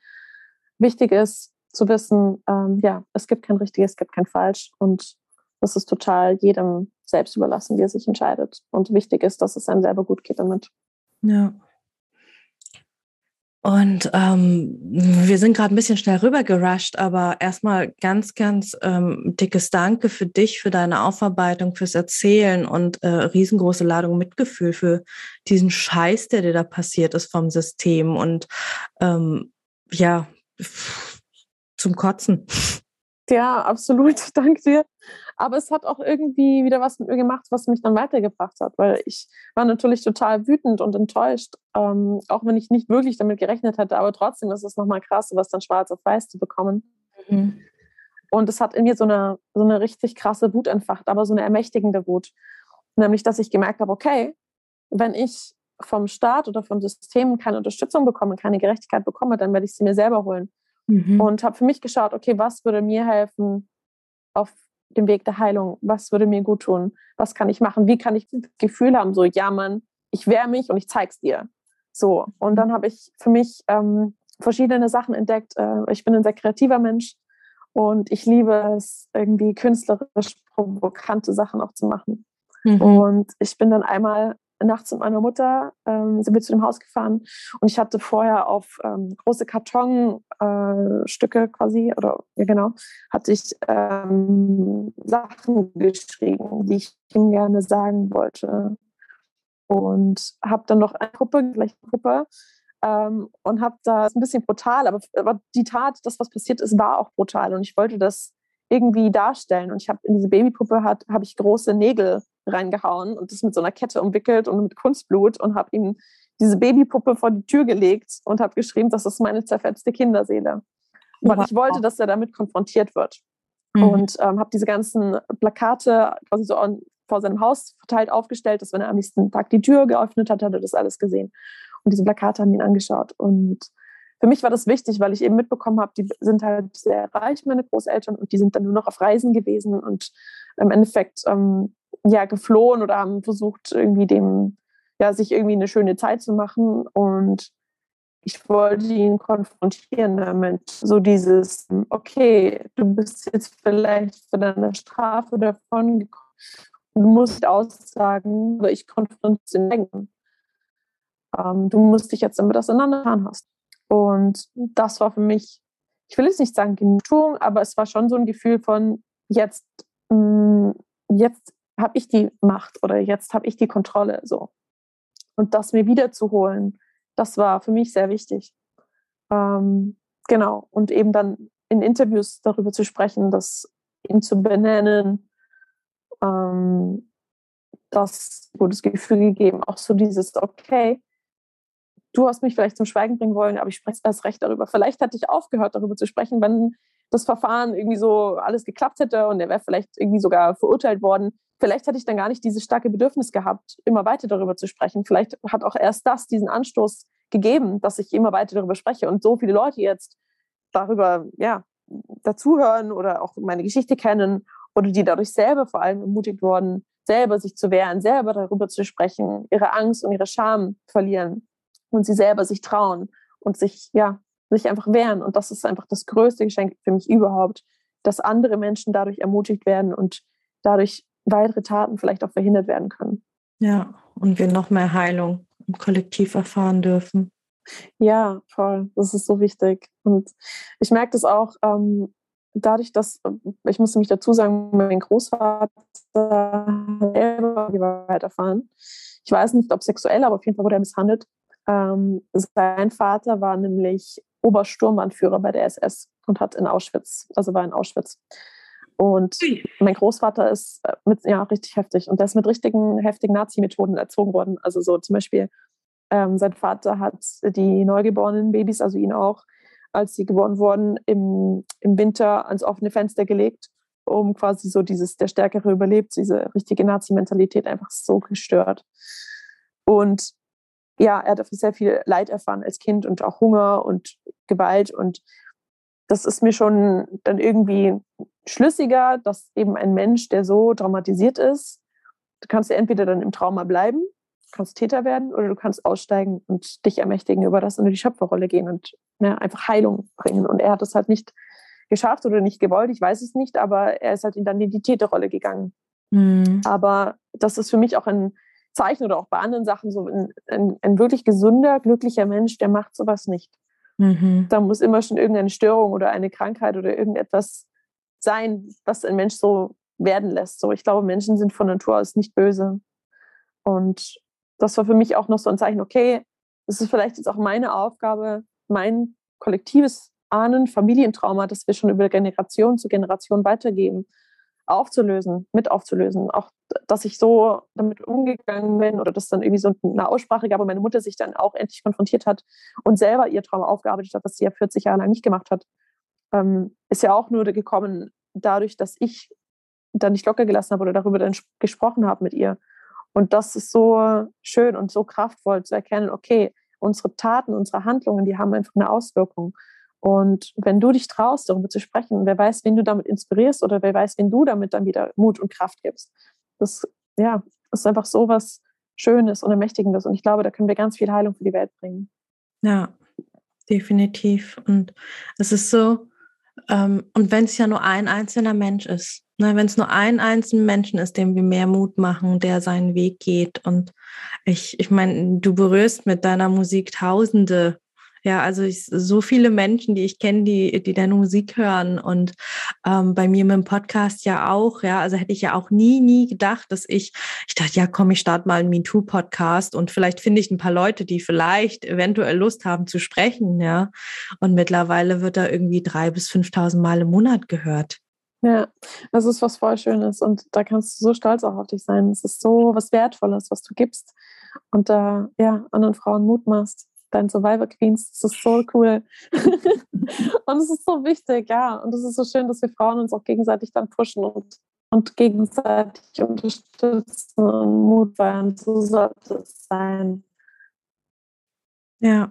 Wichtig ist zu wissen, ähm, ja, es gibt kein richtiges, es gibt kein falsch und das ist total jedem selbst überlassen, wie er sich entscheidet. Und wichtig ist, dass es einem selber gut geht damit. Ja. Und ähm, wir sind gerade ein bisschen schnell rübergerusht, aber erstmal ganz, ganz ähm, dickes Danke für dich, für deine Aufarbeitung, fürs Erzählen und äh, riesengroße Ladung Mitgefühl für diesen Scheiß, der dir da passiert ist vom System. Und ähm, ja, zum Kotzen. Ja, absolut. Danke dir. Aber es hat auch irgendwie wieder was mit mir gemacht, was mich dann weitergebracht hat, weil ich war natürlich total wütend und enttäuscht, ähm, auch wenn ich nicht wirklich damit gerechnet hätte. Aber trotzdem ist es nochmal krass, was dann schwarz auf weiß zu bekommen. Mhm. Und es hat in mir so eine, so eine richtig krasse Wut entfacht, aber so eine ermächtigende Wut. Nämlich, dass ich gemerkt habe, okay, wenn ich vom Staat oder vom System keine Unterstützung bekomme, keine Gerechtigkeit bekomme, dann werde ich sie mir selber holen. Mhm. Und habe für mich geschaut, okay, was würde mir helfen auf dem Weg der Heilung? Was würde mir gut tun? Was kann ich machen? Wie kann ich das Gefühl haben, so, ja, Mann, ich wehre mich und ich zeig's dir. So, und dann habe ich für mich ähm, verschiedene Sachen entdeckt. Äh, ich bin ein sehr kreativer Mensch und ich liebe es, irgendwie künstlerisch provokante Sachen auch zu machen. Mhm. Und ich bin dann einmal nachts mit meiner Mutter ähm, sind wir zu dem Haus gefahren und ich hatte vorher auf ähm, große Kartonstücke äh, quasi oder ja genau hatte ich ähm, Sachen geschrieben, die ich ihm gerne sagen wollte und habe dann noch eine Gruppe, gleich eine Gruppe ähm, und habe da ein bisschen brutal, aber, aber die Tat, das was passiert ist, war auch brutal und ich wollte das irgendwie darstellen und ich habe in diese Babypuppe hat habe ich große Nägel reingehauen und das mit so einer Kette umwickelt und mit Kunstblut und habe ihm diese Babypuppe vor die Tür gelegt und habe geschrieben, das ist meine zerfetzte Kinderseele. Weil wow. ich wollte, dass er damit konfrontiert wird. Mhm. Und ähm, habe diese ganzen Plakate quasi so an, vor seinem Haus verteilt aufgestellt, dass wenn er am nächsten Tag die Tür geöffnet hat, hat er das alles gesehen. Und diese Plakate haben ihn angeschaut. Und für mich war das wichtig, weil ich eben mitbekommen habe, die sind halt sehr reich, meine Großeltern, und die sind dann nur noch auf Reisen gewesen und im Endeffekt ähm, ja geflohen oder haben versucht, irgendwie dem ja, sich irgendwie eine schöne Zeit zu machen und ich wollte ihn konfrontieren damit. So dieses, okay, du bist jetzt vielleicht von deiner Strafe davon gekommen. Du musst aussagen, aber ich konfrontiere ähm, Du musst dich jetzt damit auseinanderfahren hast. Und das war für mich, ich will jetzt nicht sagen Genugtuung, aber es war schon so ein Gefühl von, jetzt, mh, mm, jetzt habe ich die Macht oder jetzt habe ich die Kontrolle. So. Und das mir wiederzuholen das war für mich sehr wichtig. Ähm, genau. Und eben dann in Interviews darüber zu sprechen, das ihn zu benennen, ähm, das gutes Gefühl gegeben. Auch so dieses, okay, du hast mich vielleicht zum Schweigen bringen wollen, aber ich spreche erst recht darüber. Vielleicht hätte ich aufgehört, darüber zu sprechen, wenn das Verfahren irgendwie so alles geklappt hätte und er wäre vielleicht irgendwie sogar verurteilt worden vielleicht hätte ich dann gar nicht dieses starke Bedürfnis gehabt, immer weiter darüber zu sprechen. Vielleicht hat auch erst das diesen Anstoß gegeben, dass ich immer weiter darüber spreche und so viele Leute jetzt darüber, ja, dazuhören oder auch meine Geschichte kennen oder die dadurch selber vor allem ermutigt wurden, selber sich zu wehren, selber darüber zu sprechen, ihre Angst und ihre Scham verlieren und sie selber sich trauen und sich, ja, sich einfach wehren. Und das ist einfach das größte Geschenk für mich überhaupt, dass andere Menschen dadurch ermutigt werden und dadurch weitere Taten vielleicht auch verhindert werden können. Ja, und wir noch mehr Heilung im Kollektiv erfahren dürfen. Ja, voll. Das ist so wichtig. Und ich merke das auch ähm, dadurch, dass, ich muss nämlich dazu sagen, mein Großvater selber Gewalt erfahren. Ich weiß nicht, ob sexuell, aber auf jeden Fall wurde er misshandelt. Ähm, sein Vater war nämlich Obersturmanführer bei der SS und hat in Auschwitz, also war in Auschwitz. Und mein Großvater ist äh, mit, ja, richtig heftig. Und der ist mit richtigen, heftigen Nazi-Methoden erzogen worden. Also so zum Beispiel, ähm, sein Vater hat die neugeborenen Babys, also ihn auch, als sie geboren wurden, im, im Winter ans offene Fenster gelegt, um quasi so dieses, der Stärkere überlebt, diese richtige Nazi-Mentalität einfach so gestört. Und ja, er hat sehr viel Leid erfahren als Kind und auch Hunger und Gewalt und das ist mir schon dann irgendwie schlüssiger, dass eben ein Mensch, der so traumatisiert ist, du kannst ja entweder dann im Trauma bleiben, kannst Täter werden oder du kannst aussteigen und dich ermächtigen über das in die Schöpferrolle gehen und ne, einfach Heilung bringen. Und er hat es halt nicht geschafft oder nicht gewollt, ich weiß es nicht, aber er ist halt dann in die Täterrolle gegangen. Mhm. Aber das ist für mich auch ein Zeichen oder auch bei anderen Sachen so ein, ein, ein wirklich gesunder, glücklicher Mensch, der macht sowas nicht. Mhm. Da muss immer schon irgendeine Störung oder eine Krankheit oder irgendetwas sein, was ein Mensch so werden lässt. So, ich glaube, Menschen sind von Natur aus nicht böse. Und das war für mich auch noch so ein Zeichen, okay, es ist vielleicht jetzt auch meine Aufgabe, mein kollektives Ahnen, Familientrauma, das wir schon über Generation zu Generation weitergeben, aufzulösen, mit aufzulösen. Auch, dass ich so damit umgegangen bin oder dass dann irgendwie so eine Aussprache gab und meine Mutter sich dann auch endlich konfrontiert hat und selber ihr Trauma aufgearbeitet hat, was sie ja 40 Jahre lang nicht gemacht hat, ähm, ist ja auch nur gekommen dadurch, dass ich dann nicht locker gelassen habe oder darüber dann gesprochen habe mit ihr. Und das ist so schön und so kraftvoll zu erkennen, okay, unsere Taten, unsere Handlungen, die haben einfach eine Auswirkung. Und wenn du dich traust, darüber zu sprechen, wer weiß, wen du damit inspirierst oder wer weiß, wen du damit dann wieder Mut und Kraft gibst. Das, ja, ist einfach so was Schönes und Ermächtigendes. Und ich glaube, da können wir ganz viel Heilung für die Welt bringen. Ja, definitiv. Und es ist so, ähm, und wenn es ja nur ein einzelner Mensch ist, ne, wenn es nur ein einzelner Menschen ist, dem wir mehr Mut machen, der seinen Weg geht. Und ich, ich meine, du berührst mit deiner Musik Tausende ja, also ich, so viele Menschen, die ich kenne, die, die deine Musik hören und ähm, bei mir mit dem Podcast ja auch, ja, also hätte ich ja auch nie, nie gedacht, dass ich, ich dachte, ja, komm, ich starte mal einen MeToo-Podcast und vielleicht finde ich ein paar Leute, die vielleicht eventuell Lust haben zu sprechen, ja. Und mittlerweile wird da irgendwie drei bis 5.000 Mal im Monat gehört. Ja, das ist was voll Schönes und da kannst du so stolz auch auf dich sein. Es ist so was Wertvolles, was du gibst und da ja anderen Frauen Mut machst dein Survivor Queens. Das ist so cool. und es ist so wichtig, ja. Und es ist so schön, dass wir Frauen uns auch gegenseitig dann pushen und, und gegenseitig unterstützen und Mut feiern. So sollte es sein. Ja.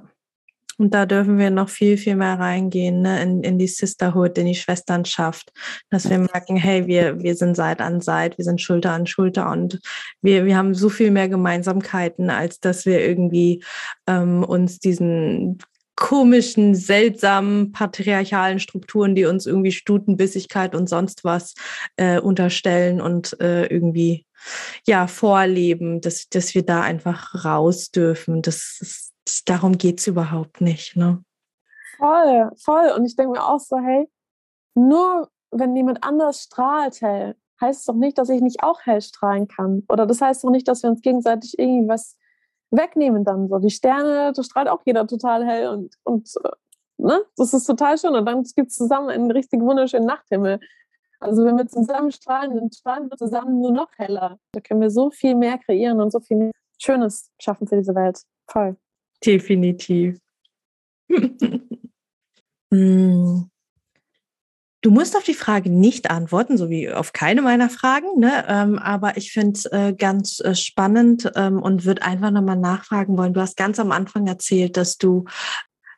Und da dürfen wir noch viel, viel mehr reingehen, ne? in, in die Sisterhood, in die Schwesternschaft, dass wir merken, hey, wir, wir sind Seit an Seit, wir sind Schulter an Schulter und wir, wir haben so viel mehr Gemeinsamkeiten, als dass wir irgendwie ähm, uns diesen komischen, seltsamen, patriarchalen Strukturen, die uns irgendwie Stutenbissigkeit und sonst was äh, unterstellen und äh, irgendwie ja vorleben, dass, dass wir da einfach raus dürfen. Das ist darum geht es überhaupt nicht. Ne? Voll, voll. Und ich denke mir auch so, hey, nur wenn jemand anders strahlt hell, heißt es doch nicht, dass ich nicht auch hell strahlen kann. Oder das heißt doch nicht, dass wir uns gegenseitig irgendwie was wegnehmen dann. So die Sterne, da strahlt auch jeder total hell und, und äh, ne? das ist total schön. Und dann gibt es zusammen einen richtig wunderschönen Nachthimmel. Also wenn wir zusammen strahlen, dann strahlen wir zusammen nur noch heller. Da können wir so viel mehr kreieren und so viel Schönes schaffen für diese Welt. Voll. Definitiv. Mm. Du musst auf die Frage nicht antworten, so wie auf keine meiner Fragen, ne? Ähm, aber ich finde es äh, ganz äh, spannend ähm, und würde einfach nochmal nachfragen wollen. Du hast ganz am Anfang erzählt, dass du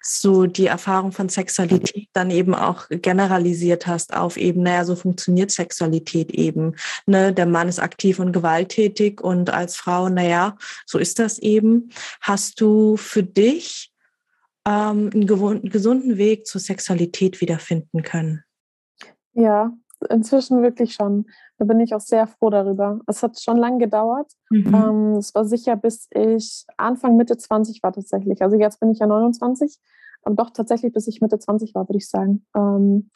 so die Erfahrung von Sexualität dann eben auch generalisiert hast auf eben, naja, so funktioniert Sexualität eben. Ne? Der Mann ist aktiv und gewalttätig und als Frau, naja, so ist das eben. Hast du für dich ähm, einen gesunden Weg zur Sexualität wiederfinden können? Ja, inzwischen wirklich schon. Da bin ich auch sehr froh darüber. Es hat schon lange gedauert. Mhm. Ähm, es war sicher, bis ich Anfang, Mitte 20 war tatsächlich. Also jetzt bin ich ja 29, aber doch tatsächlich, bis ich Mitte 20 war, würde ich sagen. Ähm,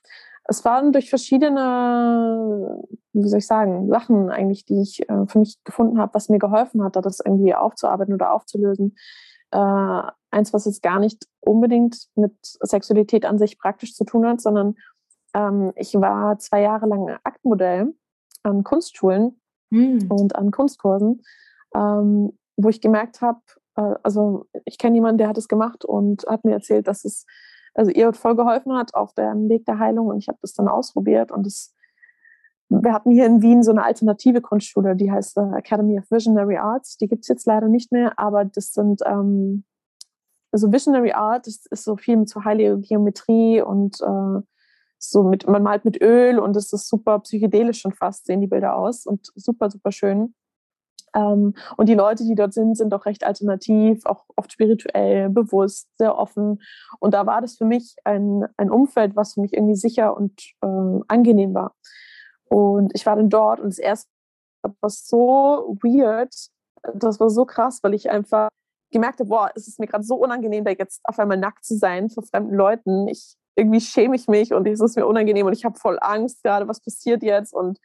es waren durch verschiedene, wie soll ich sagen, Sachen eigentlich, die ich äh, für mich gefunden habe, was mir geholfen hat, das irgendwie aufzuarbeiten oder aufzulösen. Äh, eins, was jetzt gar nicht unbedingt mit Sexualität an sich praktisch zu tun hat, sondern ähm, ich war zwei Jahre lang Aktmodell an Kunstschulen mhm. und an Kunstkursen, ähm, wo ich gemerkt habe, äh, also ich kenne jemanden, der hat es gemacht und hat mir erzählt, dass es also ihr voll geholfen hat auf dem Weg der Heilung und ich habe das dann ausprobiert und es wir hatten hier in Wien so eine alternative Kunstschule, die heißt äh, Academy of Visionary Arts. Die gibt es jetzt leider nicht mehr, aber das sind ähm, also Visionary Art das ist so viel mit so heilige Geometrie und äh, so mit, man malt mit Öl und es ist super psychedelisch schon fast, sehen die Bilder aus und super, super schön. Ähm, und die Leute, die dort sind, sind auch recht alternativ, auch oft spirituell, bewusst, sehr offen. Und da war das für mich ein, ein Umfeld, was für mich irgendwie sicher und äh, angenehm war. Und ich war dann dort und das erste war so weird, das war so krass, weil ich einfach gemerkt habe, boah, es ist mir gerade so unangenehm, da jetzt auf einmal nackt zu sein vor fremden Leuten. Ich irgendwie schäme ich mich und es ist mir unangenehm und ich habe voll Angst gerade, was passiert jetzt und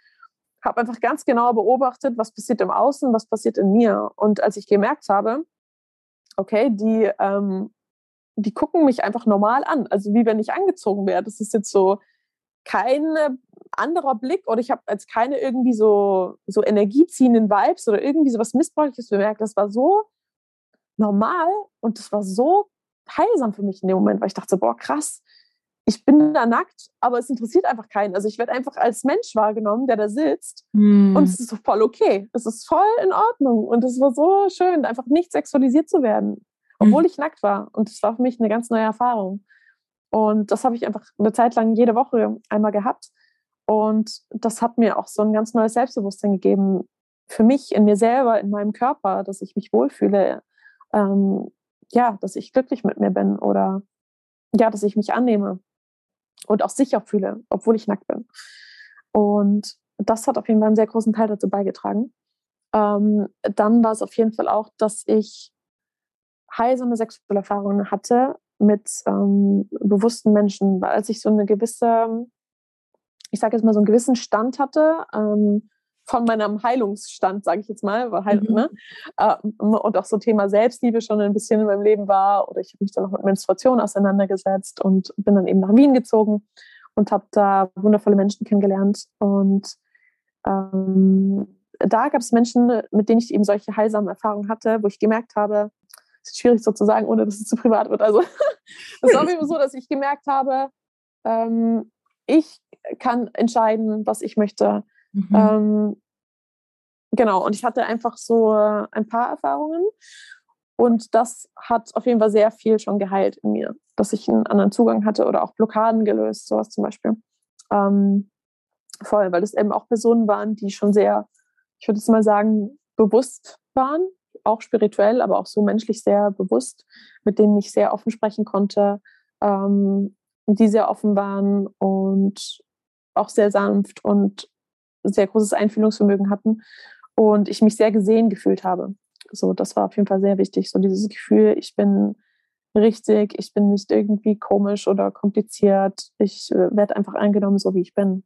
habe einfach ganz genau beobachtet, was passiert im Außen, was passiert in mir. Und als ich gemerkt habe, okay, die, ähm, die gucken mich einfach normal an, also wie wenn ich angezogen wäre. Das ist jetzt so kein anderer Blick oder ich habe jetzt keine irgendwie so, so energieziehenden Vibes oder irgendwie so was Missbräuchliches bemerkt. Das war so normal und das war so heilsam für mich in dem Moment, weil ich dachte, boah, krass, ich bin da nackt, aber es interessiert einfach keinen. Also ich werde einfach als Mensch wahrgenommen, der da sitzt. Mm. Und es ist so voll okay. Es ist voll in Ordnung. Und es war so schön, einfach nicht sexualisiert zu werden, obwohl mm. ich nackt war. Und das war für mich eine ganz neue Erfahrung. Und das habe ich einfach eine Zeit lang jede Woche einmal gehabt. Und das hat mir auch so ein ganz neues Selbstbewusstsein gegeben für mich, in mir selber, in meinem Körper, dass ich mich wohlfühle, ähm, ja, dass ich glücklich mit mir bin oder ja, dass ich mich annehme und auch sicher fühle, obwohl ich nackt bin. Und das hat auf jeden Fall einen sehr großen Teil dazu beigetragen. Ähm, dann war es auf jeden Fall auch, dass ich heilsame sexuelle Erfahrungen hatte mit ähm, bewussten Menschen, weil als ich so eine gewisse, ich sage jetzt mal so einen gewissen Stand hatte, ähm, von meinem Heilungsstand, sage ich jetzt mal, war Heil, mhm. ne? Ähm, und auch so Thema Selbstliebe schon ein bisschen in meinem Leben war. Oder ich habe mich dann noch mit Menstruation auseinandergesetzt und bin dann eben nach Wien gezogen und habe da wundervolle Menschen kennengelernt. Und ähm, da gab es Menschen, mit denen ich eben solche heilsamen Erfahrungen hatte, wo ich gemerkt habe, es ist schwierig sozusagen, ohne dass es zu privat wird. Also es war eben so, dass ich gemerkt habe, ähm, ich kann entscheiden, was ich möchte Mhm. Ähm, genau, und ich hatte einfach so ein paar Erfahrungen. Und das hat auf jeden Fall sehr viel schon geheilt in mir, dass ich einen anderen Zugang hatte oder auch Blockaden gelöst, sowas zum Beispiel. Ähm, voll, weil es eben auch Personen waren, die schon sehr, ich würde jetzt mal sagen, bewusst waren, auch spirituell, aber auch so menschlich sehr bewusst, mit denen ich sehr offen sprechen konnte, ähm, die sehr offen waren und auch sehr sanft und sehr großes Einfühlungsvermögen hatten und ich mich sehr gesehen gefühlt habe. So, das war auf jeden Fall sehr wichtig. So dieses Gefühl, ich bin richtig, ich bin nicht irgendwie komisch oder kompliziert. Ich äh, werde einfach angenommen, so wie ich bin.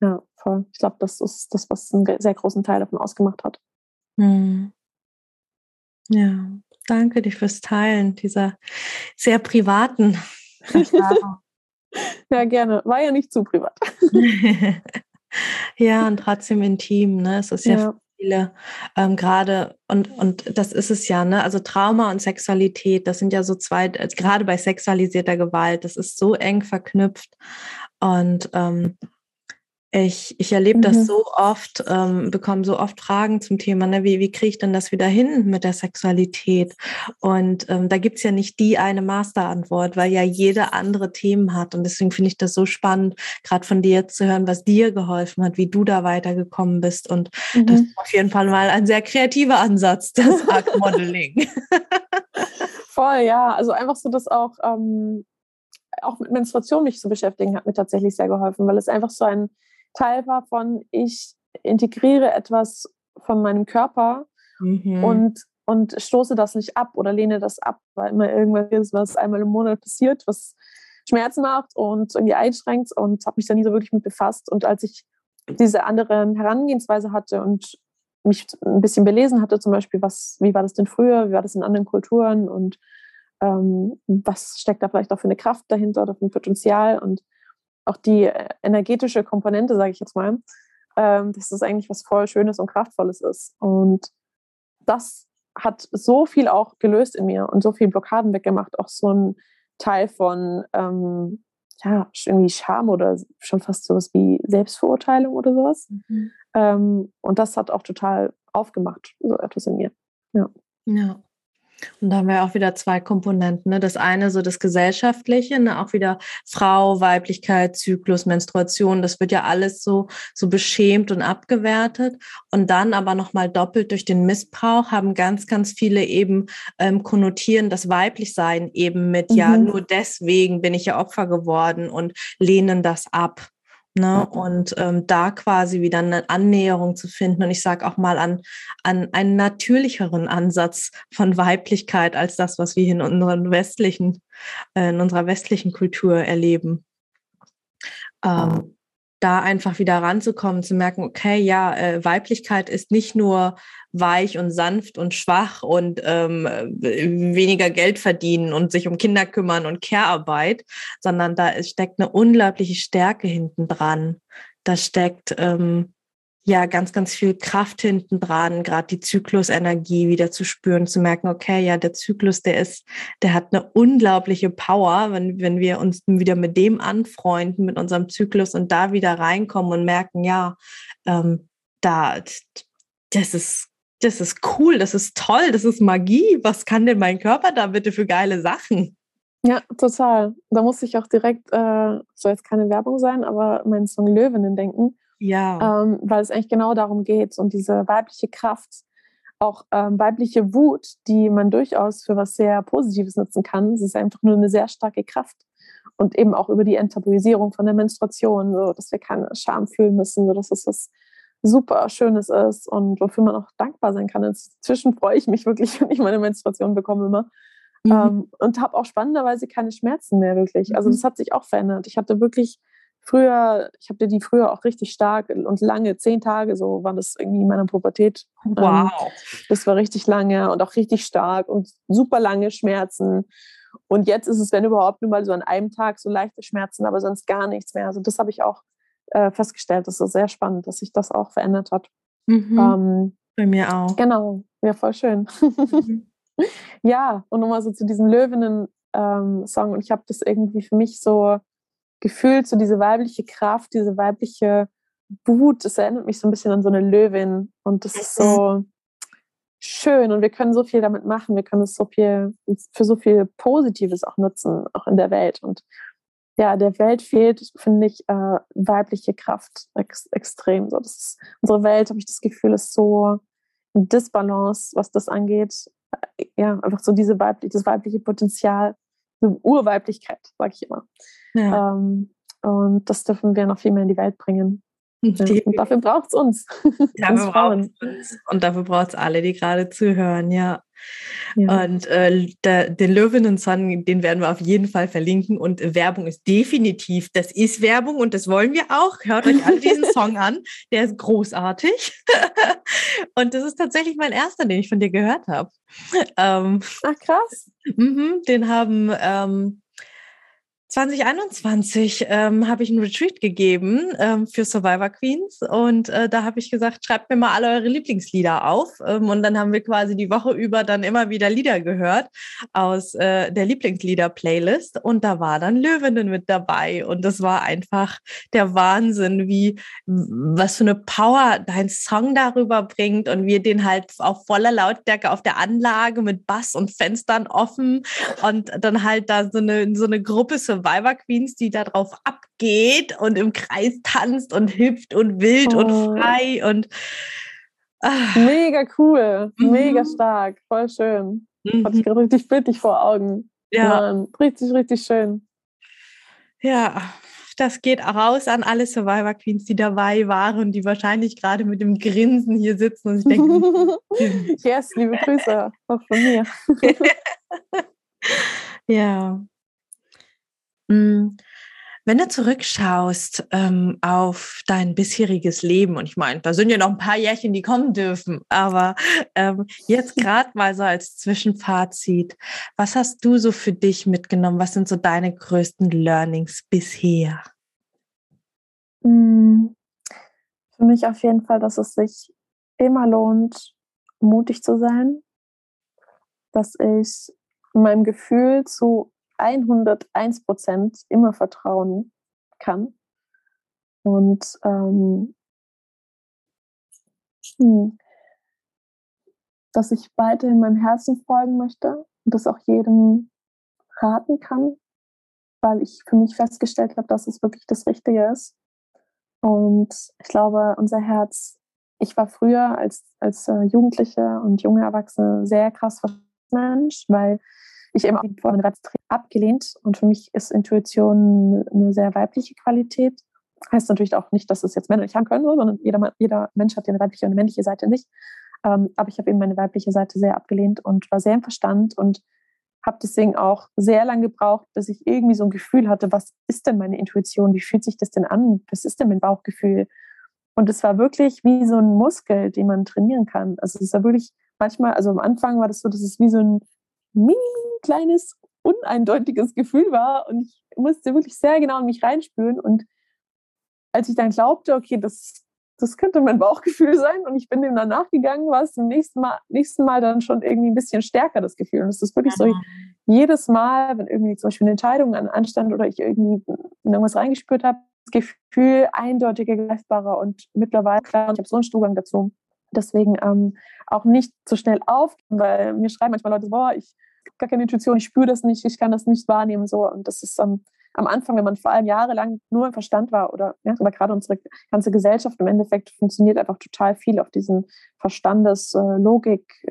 Ja, voll. Ich glaube, das ist das, was einen sehr großen Teil davon ausgemacht hat. Hm. Ja, danke dir fürs Teilen dieser sehr privaten Erfahrung. ja, gerne. War ja nicht zu privat. ja, und trotzdem intim. Ne? Es ist ja, ja viele ähm, gerade und und das ist es ja ne also Trauma und Sexualität das sind ja so zwei äh, gerade bei sexualisierter Gewalt das ist so eng verknüpft und ähm, ich, ich erlebe das mhm. so oft, ähm, bekomme so oft Fragen zum Thema, ne, wie, wie kriege ich denn das wieder hin mit der Sexualität? Und ähm, da gibt's ja nicht die eine Masterantwort, weil ja jeder andere Themen hat. Und deswegen finde ich das so spannend, gerade von dir zu hören, was dir geholfen hat, wie du da weitergekommen bist. Und mhm. das ist auf jeden Fall mal ein sehr kreativer Ansatz, das Art Modeling. Voll, ja. Also einfach so, dass auch, ähm, auch mit Menstruation mich zu beschäftigen, hat mir tatsächlich sehr geholfen, weil es einfach so ein Teil war von, ich integriere etwas von meinem Körper mhm. und, und stoße das nicht ab oder lehne das ab, weil immer irgendwas ist, was einmal im Monat passiert, was Schmerzen macht und irgendwie einschränkt und habe mich da nie so wirklich mit befasst. Und als ich diese andere Herangehensweise hatte und mich ein bisschen belesen hatte, zum Beispiel, was, wie war das denn früher, wie war das in anderen Kulturen und ähm, was steckt da vielleicht auch für eine Kraft dahinter oder für ein Potenzial und auch die äh, energetische Komponente, sage ich jetzt mal, ähm, dass das eigentlich was voll Schönes und Kraftvolles ist. Und das hat so viel auch gelöst in mir und so viel Blockaden weggemacht, auch so ein Teil von ähm, ja, irgendwie Scham oder schon fast sowas wie Selbstverurteilung oder sowas. Mhm. Ähm, und das hat auch total aufgemacht, so etwas in mir. Ja. Ja. Und da haben wir auch wieder zwei Komponenten. Ne? Das eine so das Gesellschaftliche, ne? auch wieder Frau, Weiblichkeit, Zyklus, Menstruation. Das wird ja alles so, so beschämt und abgewertet. Und dann aber nochmal doppelt durch den Missbrauch haben ganz, ganz viele eben ähm, konnotieren das Weiblichsein eben mit, mhm. ja, nur deswegen bin ich ja Opfer geworden und lehnen das ab. Ne? Und ähm, da quasi wieder eine Annäherung zu finden. Und ich sage auch mal an, an einen natürlicheren Ansatz von Weiblichkeit als das, was wir in unseren westlichen, äh, in unserer westlichen Kultur erleben. Ähm, da einfach wieder ranzukommen, zu merken, okay, ja, äh, Weiblichkeit ist nicht nur weich und sanft und schwach und ähm, weniger Geld verdienen und sich um Kinder kümmern und Care-Arbeit, sondern da steckt eine unglaubliche Stärke hinten dran. Da steckt ähm, ja ganz, ganz viel Kraft hinten dran, gerade die Zyklusenergie wieder zu spüren, zu merken, okay, ja, der Zyklus, der ist, der hat eine unglaubliche Power, wenn, wenn wir uns wieder mit dem anfreunden, mit unserem Zyklus und da wieder reinkommen und merken, ja, ähm, da, das ist, das ist cool, das ist toll, das ist Magie. Was kann denn mein Körper da bitte für geile Sachen? Ja, total. Da muss ich auch direkt, äh, soll jetzt keine Werbung sein, aber meinen Song Löwinnen denken ja. Ähm, weil es eigentlich genau darum geht und diese weibliche Kraft, auch ähm, weibliche Wut, die man durchaus für was sehr Positives nutzen kann. Es ist einfach nur eine sehr starke Kraft. Und eben auch über die Enttabuisierung von der Menstruation, so dass wir keine Scham fühlen müssen, so dass es was super Schönes ist und wofür man auch dankbar sein kann. Inzwischen freue ich mich wirklich, wenn ich meine Menstruation bekomme immer. Mhm. Ähm, und habe auch spannenderweise keine Schmerzen mehr wirklich. Also mhm. das hat sich auch verändert. Ich hatte wirklich früher, ich habe die früher auch richtig stark und lange, zehn Tage so waren das irgendwie in meiner Pubertät. Ähm, wow. das war richtig lange und auch richtig stark und super lange Schmerzen. Und jetzt ist es, wenn überhaupt, nur mal so an einem Tag so leichte Schmerzen, aber sonst gar nichts mehr. Also das habe ich auch äh, festgestellt. Das ist sehr spannend, dass sich das auch verändert hat. Mhm. Ähm, Bei mir auch. Genau, ja, voll schön. Mhm. ja, und nochmal so zu diesem Löwinnen-Song. Ähm, und ich habe das irgendwie für mich so gefühlt, so diese weibliche Kraft, diese weibliche Wut, das erinnert mich so ein bisschen an so eine Löwin. Und das ist so, schön und wir können so viel damit machen. Wir können es so viel für so viel Positives auch nutzen, auch in der Welt. Und ja, der Welt fehlt, finde ich, äh, weibliche Kraft ex extrem. So, ist, unsere Welt, habe ich das Gefühl, ist so in Disbalance, was das angeht. Äh, ja, einfach so diese weibliche, das weibliche Potenzial, so Urweiblichkeit, sage ich immer. Ja. Ähm, und das dürfen wir noch viel mehr in die Welt bringen. Die, und dafür braucht es uns. Dafür braucht uns. Und dafür braucht es alle, die gerade zuhören, ja. ja. Und äh, der, den Löwinnen-Song, den werden wir auf jeden Fall verlinken. Und Werbung ist definitiv, das ist Werbung und das wollen wir auch. Hört euch alle diesen Song an. Der ist großartig. und das ist tatsächlich mein erster, den ich von dir gehört habe. Ähm, Ach, krass. Mhm, den haben ähm, 2021 ähm, habe ich ein Retreat gegeben ähm, für Survivor Queens. Und äh, da habe ich gesagt, schreibt mir mal alle eure Lieblingslieder auf. Ähm, und dann haben wir quasi die Woche über dann immer wieder Lieder gehört aus äh, der Lieblingslieder-Playlist. Und da war dann Löwinnen mit dabei. Und das war einfach der Wahnsinn, wie was für eine Power dein Song darüber bringt. Und wir den halt auf voller Lautstärke auf der Anlage mit Bass und Fenstern offen. Und dann halt da so eine so eine Gruppe so Survivor Queens, die da drauf abgeht und im Kreis tanzt und hüpft und wild oh. und frei und ah. mega cool, mhm. mega stark, voll schön. Mhm. Hatte ich gerade richtig bildlich vor Augen. Ja. Mann, richtig, richtig schön. Ja, das geht raus an alle Survivor Queens, die dabei waren und die wahrscheinlich gerade mit dem Grinsen hier sitzen und ich denke, yes, liebe Grüße auch von mir. ja. Mm, wenn du zurückschaust ähm, auf dein bisheriges Leben, und ich meine, da sind ja noch ein paar Jährchen, die kommen dürfen, aber ähm, jetzt gerade mal so als Zwischenfazit, was hast du so für dich mitgenommen? Was sind so deine größten Learnings bisher? Mm, für mich auf jeden Fall, dass es sich immer lohnt, mutig zu sein, dass ich meinem Gefühl zu 101 Prozent immer vertrauen kann. Und ähm, hm, dass ich weiterhin meinem Herzen folgen möchte und das auch jedem raten kann, weil ich für mich festgestellt habe, dass es wirklich das Richtige ist. Und ich glaube, unser Herz, ich war früher als, als äh, Jugendliche und junge Erwachsene sehr krass Mensch, weil ich eben vor einem abgelehnt und für mich ist Intuition eine sehr weibliche Qualität. Heißt natürlich auch nicht, dass es jetzt Männer nicht haben können, sondern jeder, jeder Mensch hat ja eine weibliche und eine männliche Seite nicht. Ähm, aber ich habe eben meine weibliche Seite sehr abgelehnt und war sehr im Verstand und habe deswegen auch sehr lange gebraucht, bis ich irgendwie so ein Gefühl hatte, was ist denn meine Intuition? Wie fühlt sich das denn an? Was ist denn mein Bauchgefühl? Und es war wirklich wie so ein Muskel, den man trainieren kann. Also es war wirklich manchmal, also am Anfang war das so, dass es wie so ein mini kleines, uneindeutiges Gefühl war. Und ich musste wirklich sehr genau in mich reinspüren. Und als ich dann glaubte, okay, das, das könnte mein Bauchgefühl sein und ich bin dem dann nachgegangen, war es im nächsten Mal, nächsten Mal dann schon irgendwie ein bisschen stärker, das Gefühl. Und es ist wirklich so, jedes Mal, wenn irgendwie zum Beispiel eine Entscheidung anstand oder ich irgendwie in irgendwas reingespürt habe, das Gefühl eindeutiger, greifbarer und mittlerweile, klar, ich habe so einen Zugang dazu. Deswegen ähm, auch nicht so schnell auf, weil mir schreiben manchmal Leute, boah, ich gar keine Intuition, ich spüre das nicht, ich kann das nicht wahrnehmen. So. Und das ist ähm, am Anfang, wenn man vor allem jahrelang nur im Verstand war oder, ja, oder gerade unsere ganze Gesellschaft im Endeffekt funktioniert einfach total viel auf diesen Verstandes, äh, äh.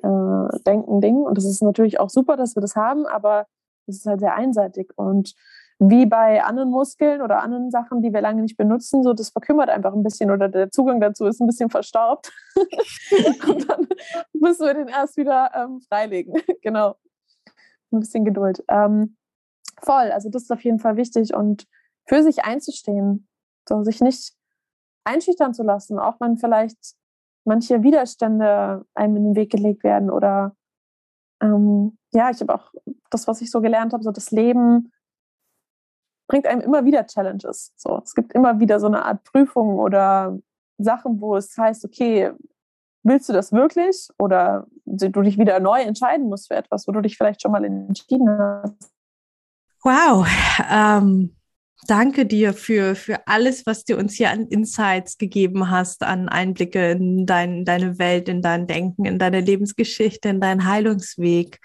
Und das ist natürlich auch super, dass wir das haben, aber es ist halt sehr einseitig. Und wie bei anderen Muskeln oder anderen Sachen, die wir lange nicht benutzen, so das verkümmert einfach ein bisschen oder der Zugang dazu ist ein bisschen verstaubt. und dann müssen wir den erst wieder ähm, freilegen. genau ein bisschen Geduld. Ähm, voll, also das ist auf jeden Fall wichtig und für sich einzustehen, so sich nicht einschüchtern zu lassen, auch wenn vielleicht manche Widerstände einem in den Weg gelegt werden oder ähm, ja, ich habe auch das, was ich so gelernt habe, so das Leben bringt einem immer wieder Challenges. So, es gibt immer wieder so eine Art Prüfung oder Sachen, wo es heißt, okay, willst du das wirklich? Oder du dich wieder neu entscheiden musst für etwas, wo du dich vielleicht schon mal entschieden hast. Wow. Ähm, danke dir für, für alles, was du uns hier an Insights gegeben hast, an Einblicke in dein, deine Welt, in dein Denken, in deine Lebensgeschichte, in deinen Heilungsweg.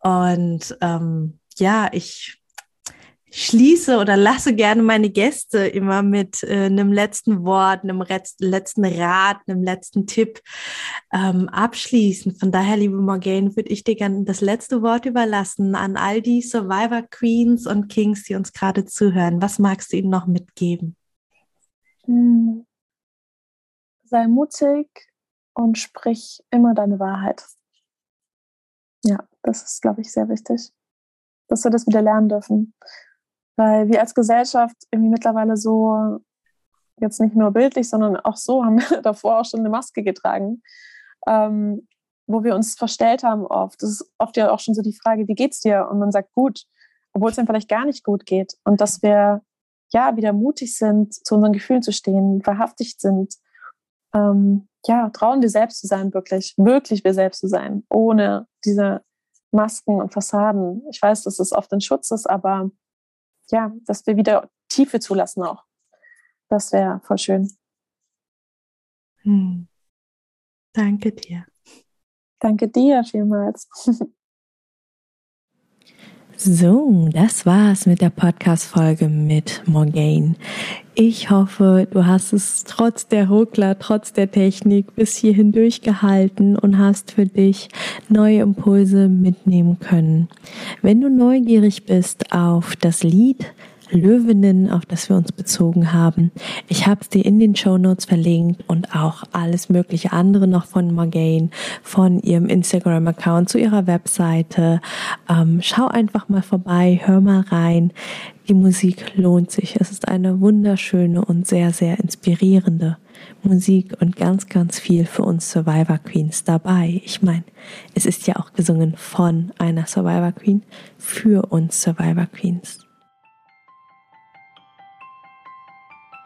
Und ähm, ja, ich schließe oder lasse gerne meine Gäste immer mit äh, einem letzten Wort, einem letzten Rat, einem letzten Tipp ähm, abschließen. Von daher, liebe Morgane, würde ich dir gerne das letzte Wort überlassen an all die Survivor Queens und Kings, die uns gerade zuhören. Was magst du ihnen noch mitgeben? Hm. Sei mutig und sprich immer deine Wahrheit. Ja, das ist, glaube ich, sehr wichtig, dass wir das wieder lernen dürfen. Weil wir als Gesellschaft irgendwie mittlerweile so, jetzt nicht nur bildlich, sondern auch so, haben wir davor auch schon eine Maske getragen, ähm, wo wir uns verstellt haben oft. Das ist oft ja auch schon so die Frage, wie geht's dir? Und man sagt gut, obwohl es dann vielleicht gar nicht gut geht. Und dass wir ja wieder mutig sind, zu unseren Gefühlen zu stehen, wahrhaftig sind. Ähm, ja, trauen wir selbst zu sein, wirklich, wirklich wir selbst zu sein, ohne diese Masken und Fassaden. Ich weiß, dass es oft ein Schutz ist, aber ja, dass wir wieder Tiefe zulassen auch. Das wäre voll schön. Hm. Danke dir. Danke dir vielmals. So, das war's mit der Podcast-Folge mit Morgane. Ich hoffe, du hast es trotz der Ruckler, trotz der Technik bis hierhin durchgehalten und hast für dich neue Impulse mitnehmen können. Wenn du neugierig bist auf das Lied, Löwinnen, auf das wir uns bezogen haben. Ich habe es dir in den Show Notes verlinkt und auch alles mögliche andere noch von Morgane, von ihrem Instagram-Account zu ihrer Webseite. Ähm, schau einfach mal vorbei, hör mal rein. Die Musik lohnt sich. Es ist eine wunderschöne und sehr, sehr inspirierende Musik und ganz, ganz viel für uns Survivor Queens dabei. Ich meine, es ist ja auch gesungen von einer Survivor Queen für uns Survivor Queens.